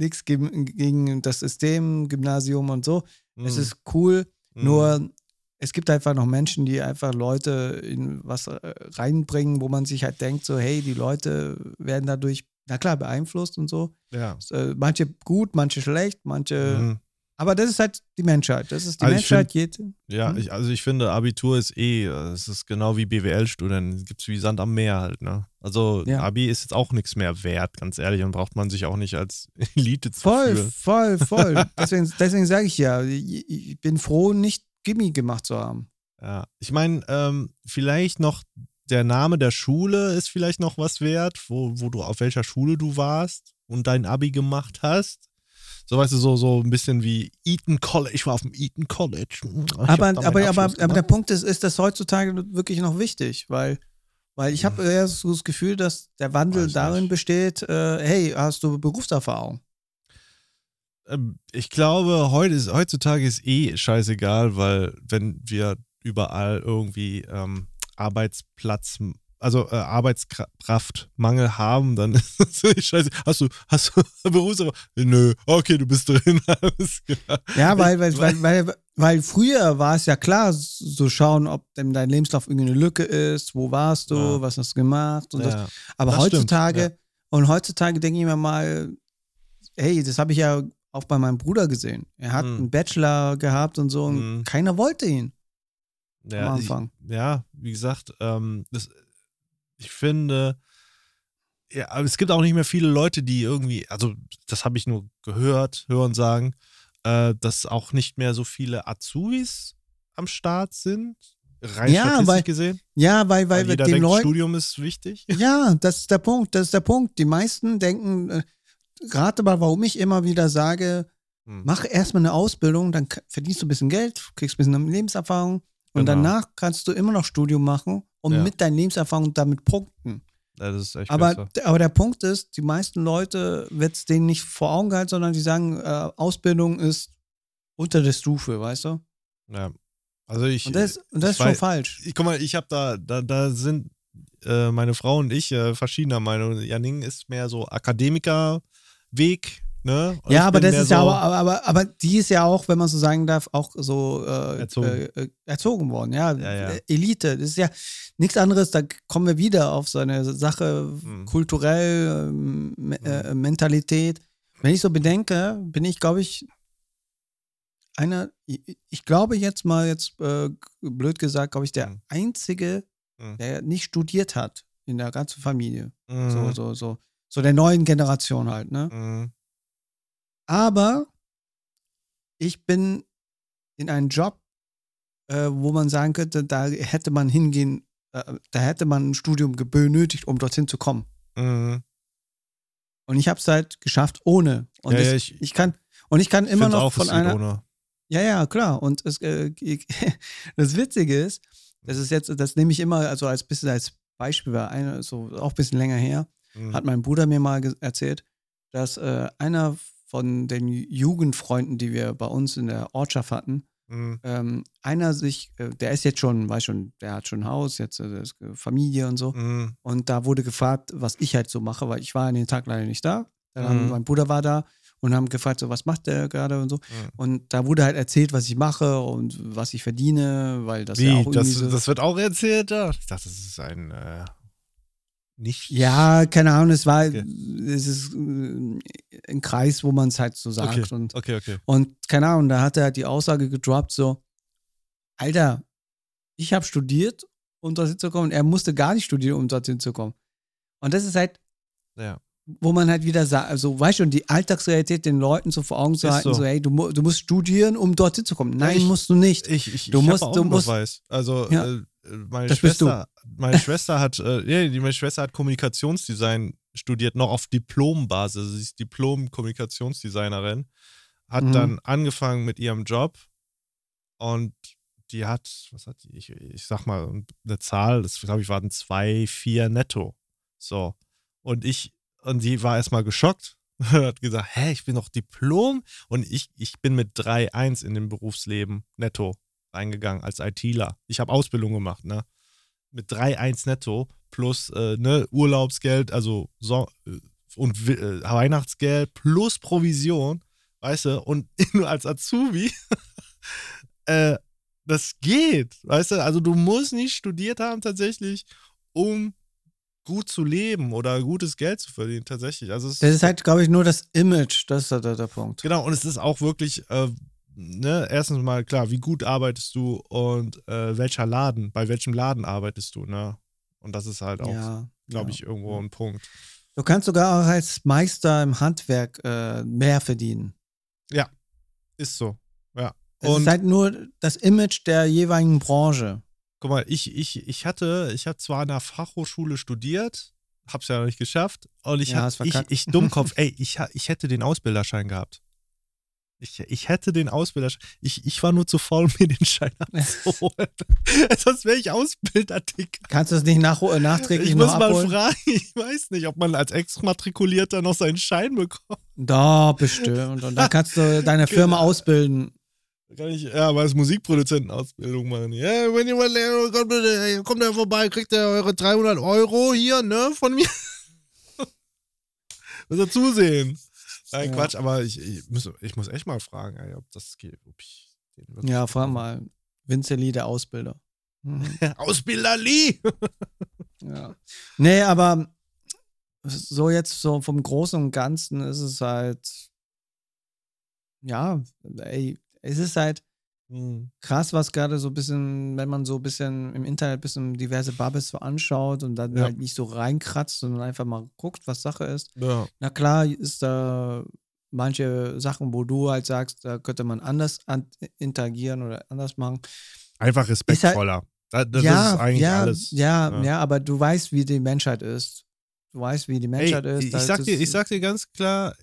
nichts gegen, gegen das System, Gymnasium und so. Es mh, ist cool, mh. nur es gibt einfach noch Menschen, die einfach Leute in was äh, reinbringen, wo man sich halt denkt, so, hey, die Leute werden dadurch, na klar, beeinflusst und so. Ja. Äh, manche gut, manche schlecht, manche. Aber das ist halt die Menschheit. Das ist die Also Menschheit. Jede, Ja, Mhm. ich, also ich finde, Abitur ist eh, es ist genau wie BWL-Studenten, gibt es wie Sand am Meer halt, ne? Also Ja. Abi ist jetzt auch nichts mehr wert, ganz ehrlich, und braucht man sich auch nicht als Elite zu Voll, fühlen. voll, voll. deswegen deswegen sage ich ja, ich, ich bin froh, nicht Gimmi gemacht zu haben. Ja, ich meine, ähm, vielleicht noch der Name der Schule ist vielleicht noch was wert, wo, wo du auf welcher Schule du warst und dein Abi gemacht hast. So weißt du, so, so ein bisschen wie Eton College. Ich war auf dem Eton College. Ich hab aber, aber, aber, aber der. Punkt ist, ist das heutzutage wirklich noch wichtig, weil, weil ich habe eher so das Gefühl, dass der Wandel Weiß darin nicht. besteht, äh, hey, hast du Berufserfahrung? Ähm, Ich glaube, heute ist, heutzutage ist eh scheißegal, weil wenn wir überall irgendwie ähm, Arbeitsplatz, also äh, Arbeitskraftmangel haben, dann ist es eh scheiße. Hast du, hast du Berufserfahrung? Nö, okay, du bist drin. Ja, weil, weil, Ich- weil, weil, weil früher war es ja klar, so schauen, ob denn dein Lebenslauf irgendwie eine Lücke ist, wo warst du, Ja. was hast du gemacht und das. Ja. Aber das stimmt, heutzutage, ja. und heutzutage denke ich mir mal, hey, das habe ich ja auch bei meinem Bruder gesehen. Er hat Mhm. einen Bachelor gehabt und so und Mhm. keiner wollte ihn Ja, am ich, Anfang. ja, wie gesagt, ähm, das, ich finde, ja, aber es gibt auch nicht mehr viele Leute, die irgendwie, also das habe ich nur gehört, hören sagen, äh, dass auch nicht mehr so viele Azubis am Start sind. Rein Ja, statistisch weil- gesehen. Ja, weil, weil, Weil den denkt, Leuten. Studium ist wichtig. Ja, das ist der Punkt. Das ist der Punkt. Die meisten denken, äh, rate mal, warum ich immer wieder sage, Hm. mach erstmal eine Ausbildung, dann verdienst du ein bisschen Geld, kriegst ein bisschen Lebenserfahrung und Genau. danach kannst du immer noch Studium machen und Ja. mit deiner Lebenserfahrung damit punkten. Das ist echt Aber, besser. aber der Punkt ist, die meisten Leute wird es denen nicht vor Augen gehalten, sondern die sagen, äh, Ausbildung ist unter der Stufe, weißt du? Ja. Also ich, Und das, und das ist schon weiß- falsch. ich, guck mal, ich habe da, da, da sind äh, meine Frau und ich äh, verschiedener Meinung. Janning ist mehr so Akademikerweg, ne? Ja, aber das ist ja so- aber, aber, aber, aber die ist ja auch, wenn man so sagen darf, auch so äh, Erzogen. Äh, äh, erzogen worden. Ja, Ja, ja. Elite. Das ist ja nichts anderes. Da kommen wir wieder auf so eine Sache Mhm. kulturell, ähm, äh, Mentalität. Wenn ich so bedenke, bin ich, glaube ich, einer, ich, ich glaube jetzt mal, jetzt äh, blöd gesagt, glaube ich, der Mhm. einzige, Mhm. der nicht studiert hat in der ganzen Familie. Mhm. So, so, so. So der neuen Generation halt, ne? Aber ich bin in einem Job, äh, wo man sagen könnte, da hätte man hingehen, äh, da hätte man ein Studium benötigt, um dorthin zu kommen. Mhm. Und ich habe es halt geschafft ohne. Und Ja, das, ja, ich, ich- kann und ich kann immer noch auch, von einer. ohne. Ja, ja, klar. Und es, äh, ich, das Witzige ist, das ist jetzt, das nehme ich immer also als bisschen als Beispiel, weil eine, so auch ein bisschen länger her, Mhm. hat mein Bruder mir mal erzählt, dass äh, einer von den Jugendfreunden, die wir bei uns in der Ortschaft hatten, Mhm. ähm, einer sich, äh, der ist jetzt schon, weiß schon, der hat schon ein Haus, jetzt äh, ist, äh, Familie und so. Mhm. Und da wurde gefragt, was ich halt so mache, weil ich war an dem Tag leider nicht da. Dann haben, Mhm. mein Bruder war da und haben gefragt, so, was macht der gerade und so. Mhm. Und da wurde halt erzählt, was ich mache und was ich verdiene, weil das ja Wie? auch irgendwie Das, so. das wird auch erzählt da? Ich dachte, das ist ein äh, nicht. ja, keine Ahnung, es war, Okay. es ist äh, ein Kreis, wo man es halt so sagt. Okay. Und, Okay, okay. und keine Ahnung, da hat er halt die Aussage gedroppt, so, Alter, ich habe studiert, um dorthin zu kommen. Er musste gar nicht studieren, um dorthin zu kommen. Und das ist halt, Ja. wo man halt wieder sagt, also weißt du, die Alltagsrealität den Leuten so vor Augen zu Ist halten, so. so. hey, du, du musst studieren, um dorthin zu kommen. Nein, ich- musst du nicht. Ich, ich, Du ich musst- auch du musst- Beweis. Also Ja. äh, meine Das. Schwester, meine Schwester hat, äh, ja, meine Schwester hat Kommunikationsdesign studiert, noch auf Diplombasis. Sie ist Diplom-Kommunikationsdesignerin, hat Mhm. dann angefangen mit ihrem Job und die hat, was hat die? Ich, ich sag mal eine Zahl, das glaube ich waren zwei, vier netto. So. Und ich, und die war erstmal geschockt, hat gesagt, hä, ich bin doch Diplom und ich, ich bin mit 3-1 in dem Berufsleben netto reingegangen als ITler. Ich habe Ausbildung gemacht, ne? Mit 3-1 netto plus äh, ne, Urlaubsgeld, also so, äh, und äh, Weihnachtsgeld plus Provision, weißt du, und nur als Azubi, äh, das geht, weißt du, also du musst nicht studiert haben tatsächlich, um gut zu leben oder gutes Geld zu verdienen, tatsächlich. Also das ist halt, glaube ich, nur das Image, das ist der, der Punkt. Genau, und es ist auch wirklich, äh, ne, erstens mal klar, wie gut arbeitest du und äh, welcher Laden, bei welchem Laden arbeitest du, ne? Und das ist halt auch, ja, glaube ja. ich, irgendwo ein Punkt. Du kannst sogar auch als Meister im Handwerk äh, mehr verdienen. Ja, ist so. Ja. Es und ist halt nur das Image der jeweiligen Branche. Guck mal, ich, ich, ich hatte, ich habe zwar an der Fachhochschule studiert, hab's ja noch nicht geschafft. Und ich, ja, hab, ich, ich Dummkopf, ey, ich, ich hätte den Ausbilderschein gehabt. Ich, ich hätte den Ausbilderschein. Ich, ich war nur zu faul, mir den Schein abzuholen. Sonst wäre ich Ausbilder, Dick. Kannst du das nicht nach, nachträglich ich noch muss mal fragen. Ich weiß nicht, ob man als Exmatrikulierter noch seinen Schein bekommt. Da, bestimmt. Und dann kannst du deine Firma genau. ausbilden. Kann ich, ja, aber als Musikproduzentenausbildung machen. Ja, wenn jemand kommt, kommt er vorbei, kriegt er eure 300 Euro hier, ne, von mir. Muss er zusehen. Nein, ja. Quatsch, aber ich, ich, muss, ich muss echt mal fragen, ey, ob das geht. Ob ich den ja, frag mal. Vince Lee, der Ausbilder. Mhm. Ausbilder Lee! ja. Nee, aber so jetzt so vom Großen und Ganzen ist es halt, ja, ey, es ist halt mhm. krass, was gerade so ein bisschen, wenn man so ein bisschen im Internet ein bisschen diverse Bubbles so anschaut und dann ja. halt nicht so reinkratzt, sondern einfach mal guckt, was Sache ist. Ja. Na klar ist da manche Sachen, wo du halt sagst, da könnte man anders interagieren oder anders machen. Einfach halt respektvoller. Halt, das ja, ist eigentlich ja, alles. Ja, ja, ja, aber du weißt, wie die Menschheit ist. Du weißt, wie die Menschheit Ey, ist. Ich sag, dir, ich sag dir ganz klar,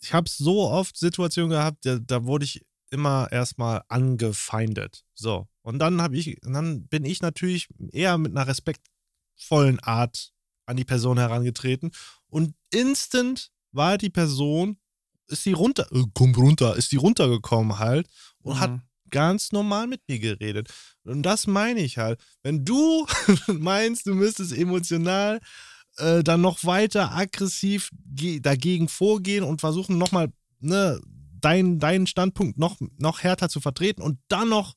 ich habe so oft Situationen gehabt, da, da wurde ich immer erstmal angefeindet. So. Und dann habe ich, dann bin ich natürlich eher mit einer respektvollen Art an die Person herangetreten. Und instant war die Person, ist sie runter, äh, kommt runter, ist sie runtergekommen halt und mhm. hat ganz normal mit mir geredet. Und das meine ich halt. Wenn du meinst, du müsstest emotional äh, dann noch weiter aggressiv dagegen vorgehen und versuchen nochmal ne, dein, deinen Standpunkt noch, noch härter zu vertreten und dann noch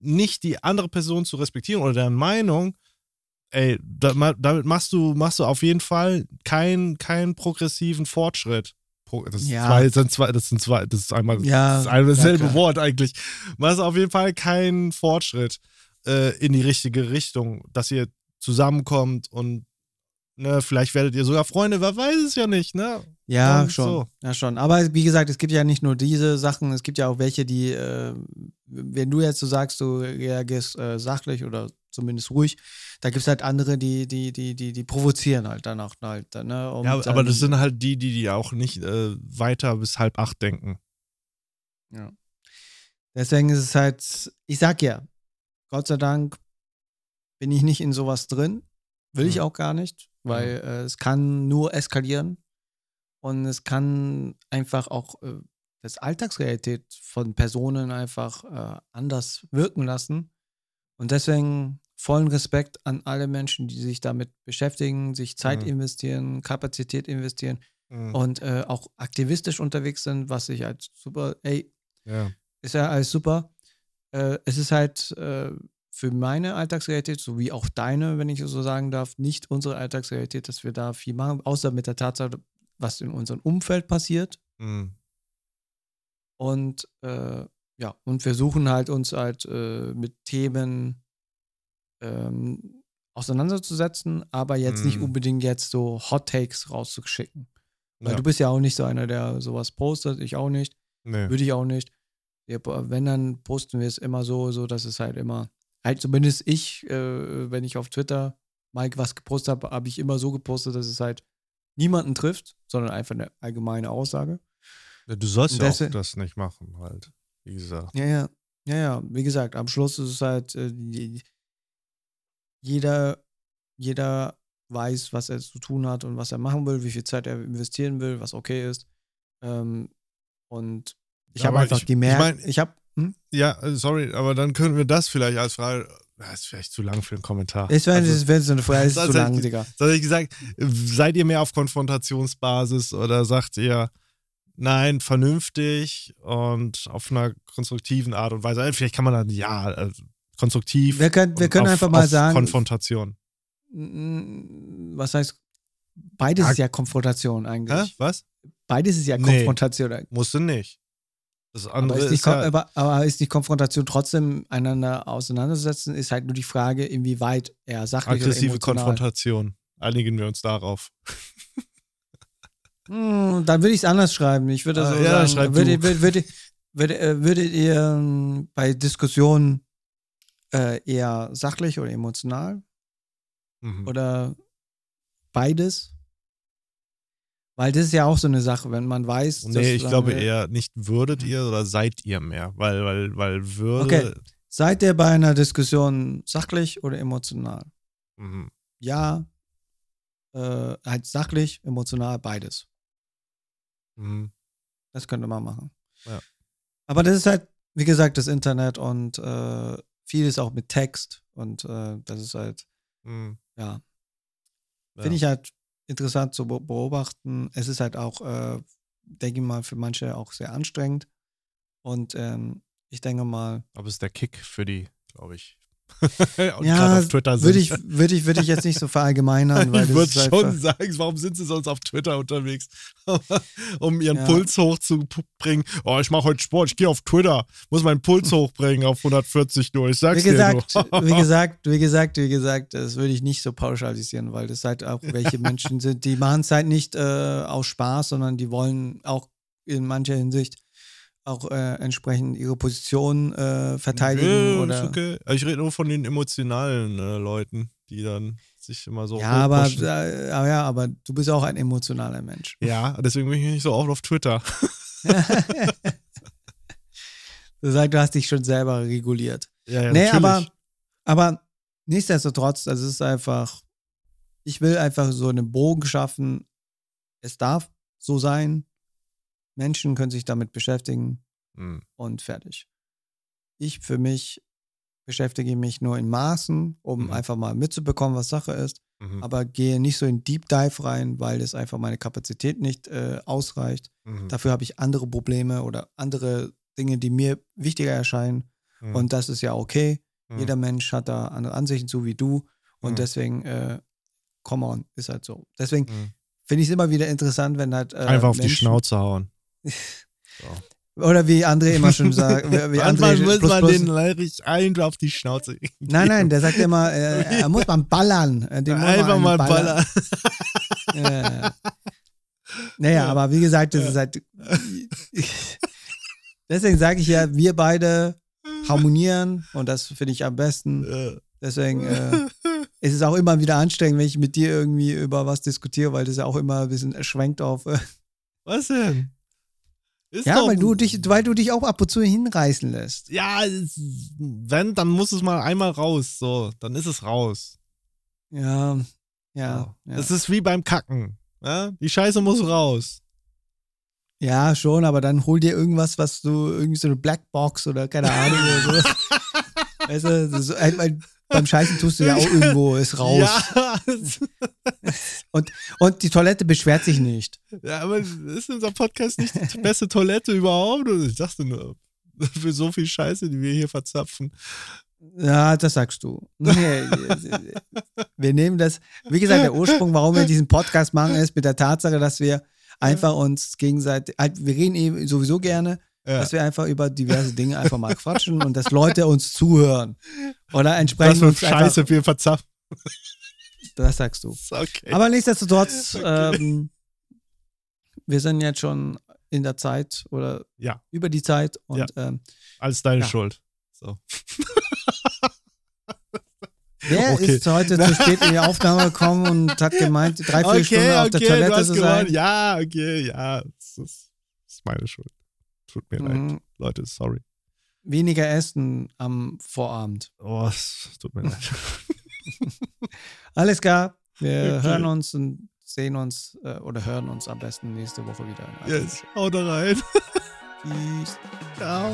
nicht die andere Person zu respektieren oder deren Meinung, ey, damit machst du, machst du auf jeden Fall keinen kein progressiven Fortschritt. Das, ja. zwei, sind zwei, das sind zwei, das ist einmal ja, das ist ein dasselbe ja, Wort eigentlich. Machst auf jeden Fall keinen Fortschritt äh, in die richtige Richtung, dass ihr zusammenkommt und Ne, vielleicht werdet ihr sogar Freunde, wer weiß es ja nicht, ne? Ja, schon. So. Ja, schon. Aber wie gesagt, es gibt ja nicht nur diese Sachen, es gibt ja auch welche, die, äh, wenn du jetzt so sagst, du reagierst äh, sachlich oder zumindest ruhig, da gibt es halt andere, die, die, die, die, die provozieren halt danach halt. Ne? Um ja, aber das sind halt die, die, die auch nicht äh, weiter bis halb acht denken. Ja. Deswegen ist es halt, ich sag ja, Gott sei Dank bin ich nicht in sowas drin. Will ich auch gar nicht weil mhm. äh, es kann nur eskalieren und es kann einfach auch äh, das Alltagsrealität von Personen einfach äh, anders wirken lassen. Und deswegen vollen Respekt an alle Menschen, die sich damit beschäftigen, sich Zeit mhm. investieren, Kapazität investieren mhm. und äh, auch aktivistisch unterwegs sind, was ich halt super, ey, ja. ist ja alles super. Äh, es ist halt äh, für meine Alltagsrealität, sowie auch deine, wenn ich so sagen darf, nicht unsere Alltagsrealität, dass wir da viel machen, außer mit der Tatsache, was in unserem Umfeld passiert. Mhm. Und äh, ja, und versuchen halt uns halt äh, mit Themen ähm, auseinanderzusetzen, aber jetzt mhm. nicht unbedingt jetzt so Hot Takes rauszuschicken. Weil ja. du bist ja auch nicht so einer, der sowas postet, ich auch nicht. Nee. Würde ich auch nicht. wenn, dann posten wir es immer so, so dass es halt immer halt zumindest ich, äh, wenn ich auf Twitter Mike was gepostet habe, habe ich immer so gepostet, dass es halt niemanden trifft, sondern einfach eine allgemeine Aussage. Ja, du sollst ja auch das nicht machen, halt, wie gesagt. Ja, ja, ja, ja. Wie gesagt, am Schluss ist es halt äh, jeder, jeder weiß, was er zu tun hat und was er machen will, wie viel Zeit er investieren will, was okay ist. Ähm, und ich habe einfach ich- gemerkt, ich ich, mein- habe, hm? Ja, äh, sorry, aber dann können wir das vielleicht als Frage. Das ist vielleicht zu lang für einen Kommentar. es wäre Also, wär so eine Frage, ist zu lang, Digga. Das ich gesagt, seid ihr mehr auf Konfrontationsbasis oder sagt ihr, nein, vernünftig und auf einer konstruktiven Art und Weise? Äh, Vielleicht kann man dann, ja, also konstruktiv. Wir können, wir können auf, einfach mal sagen, Konfrontation. Mm, was heißt, beides ist ja Konfrontation Hä? eigentlich. Was? Beides ist ja Nee. Konfrontation eigentlich. Musste nicht. Das Aber andere ist, ist, kon- ja, aber, aber ist nicht Konfrontation trotzdem einander auseinandersetzen, ist halt nur die Frage, inwieweit er sachlich aggressive. Konfrontation. Einigen wir uns darauf. Hm, dann würde ich es anders schreiben. Ich würde Ah, so ja, sagen, würde, würde, würde, würde, äh, würdet ihr ähm, bei Diskussionen äh, eher sachlich oder emotional Mhm. oder beides? Weil das ist ja auch so eine Sache, wenn man weiß, dass Nee, ich glaube eher nicht würdet ihr oder seid ihr mehr, weil, weil, weil würde. Okay. Seid ihr bei einer Diskussion sachlich oder emotional? Mhm. Ja, äh, halt sachlich, emotional, beides. Mhm. Das könnte man machen. Ja. Aber das ist halt, wie gesagt, das Internet und äh, vieles auch mit Text und äh, das ist halt, Mhm. ja, Ja. finde ich halt interessant zu be- beobachten. Es ist halt auch, äh, denke ich mal, für manche auch sehr anstrengend. Und ähm, ich denke mal, Aber es ist der Kick für die, glaube ich. Und Ja, auf Twitter sind. würde ich, würde ich, würde ich jetzt nicht so verallgemeinern, weil ich würde halt schon sagen, warum sind sie sonst auf Twitter unterwegs? um ihren Ja. Puls hochzubringen. Oh, ich mache heute Sport, ich gehe auf Twitter, muss meinen Puls hochbringen auf 140 nur. Ich sag's Wie gesagt, dir nur. wie gesagt, wie gesagt, wie gesagt, das würde ich nicht so pauschalisieren, weil das halt auch welche Menschen sind, die machen es halt nicht äh, aus Spaß, sondern die wollen auch in mancher Hinsicht auch äh, entsprechend ihre Position äh, verteidigen Nö, oder okay. Ich rede nur von den emotionalen äh, Leuten, die dann sich immer so ja, aber, äh, aber ja, aber du bist auch ein emotionaler Mensch. Ja, deswegen bin ich nicht so oft auf Twitter. Du sagst, du hast dich schon selber reguliert. Ja, ja nee, natürlich. aber, aber nichtsdestotrotz, das ist einfach, ich will einfach so einen Bogen schaffen. Es darf so sein. Menschen können sich damit beschäftigen Hm. und fertig. Ich für mich beschäftige mich nur in Maßen, um Mhm. einfach mal mitzubekommen, was Sache ist, Mhm. aber gehe nicht so in Deep Dive rein, weil es einfach meine Kapazität nicht äh, ausreicht. Mhm. Dafür habe ich andere Probleme oder andere Dinge, die mir wichtiger erscheinen. Mhm. Und das ist ja okay. Mhm. Jeder Mensch hat da andere Ansichten, so wie du. Und Mhm. deswegen, äh, come on, ist halt so. Deswegen Mhm. finde ich es immer wieder interessant, wenn halt. Äh, Einfach auf die Menschen- Schnauze hauen. Oder wie André immer schon sagt. Wie Manchmal André muss plus, man plus, den richtig einfach auf die Schnauze kriegen. Nein, nein, der sagt immer, äh, er muss man ballern. Äh, den Einfach mal ballern. Ja. Naja, aber wie gesagt, das Ja. ist halt. Deswegen sage ich ja, wir beide harmonieren und das finde ich am besten. Äh, Deswegen äh, ist es auch immer wieder anstrengend, wenn ich mit dir irgendwie über was diskutiere, weil das ja auch immer ein bisschen schwenkt auf. Äh, Was denn? Ist ja, weil du dich, weil du dich auch ab und zu hinreißen lässt. Ja, wenn, dann muss es mal einmal raus. So, dann ist es raus. Ja, ja, ja. Es ist wie beim Kacken. Ja? Die Scheiße muss raus. Ja, schon, aber dann hol dir irgendwas, was du, irgendwie so eine Blackbox oder keine Ahnung oder so. weißt du, das ist, halt, beim Scheißen tust du ja auch irgendwo, ist raus. Ja, Und die Toilette beschwert sich nicht. ja, aber ist unser Podcast nicht die beste Toilette überhaupt? Ich dachte nur, für so viel Scheiße, die wir hier verzapfen. Ja, das sagst du. Wir nehmen das, wie gesagt, der Ursprung, warum wir diesen Podcast machen, ist mit der Tatsache, dass wir einfach uns gegenseitig, halt, wir reden eben sowieso gerne, Ja. dass wir einfach über diverse Dinge einfach mal quatschen und dass Leute uns zuhören. Oder entsprechend Was für uns einfach, Scheiße wir verzapfen. das sagst du. Okay. Aber nichtsdestotrotz, Okay. ähm, wir sind jetzt schon in der Zeit oder Ja. über die Zeit und ähm, Alles deine Ja. Schuld. So. wer Okay. ist heute zu spät in die Aufnahme gekommen und hat gemeint, drei, vier Stunden auf der Toilette zu sein? Ja, okay, ja. Das ist, das ist meine Schuld. Tut mir leid. Mhm. Leute, sorry. Weniger essen am Vorabend. Oh, es tut mir leid. Alles klar. Wir Okay. hören uns und sehen uns äh, oder hören uns am besten nächste Woche wieder. Yes, haut rein. Peace. Ciao.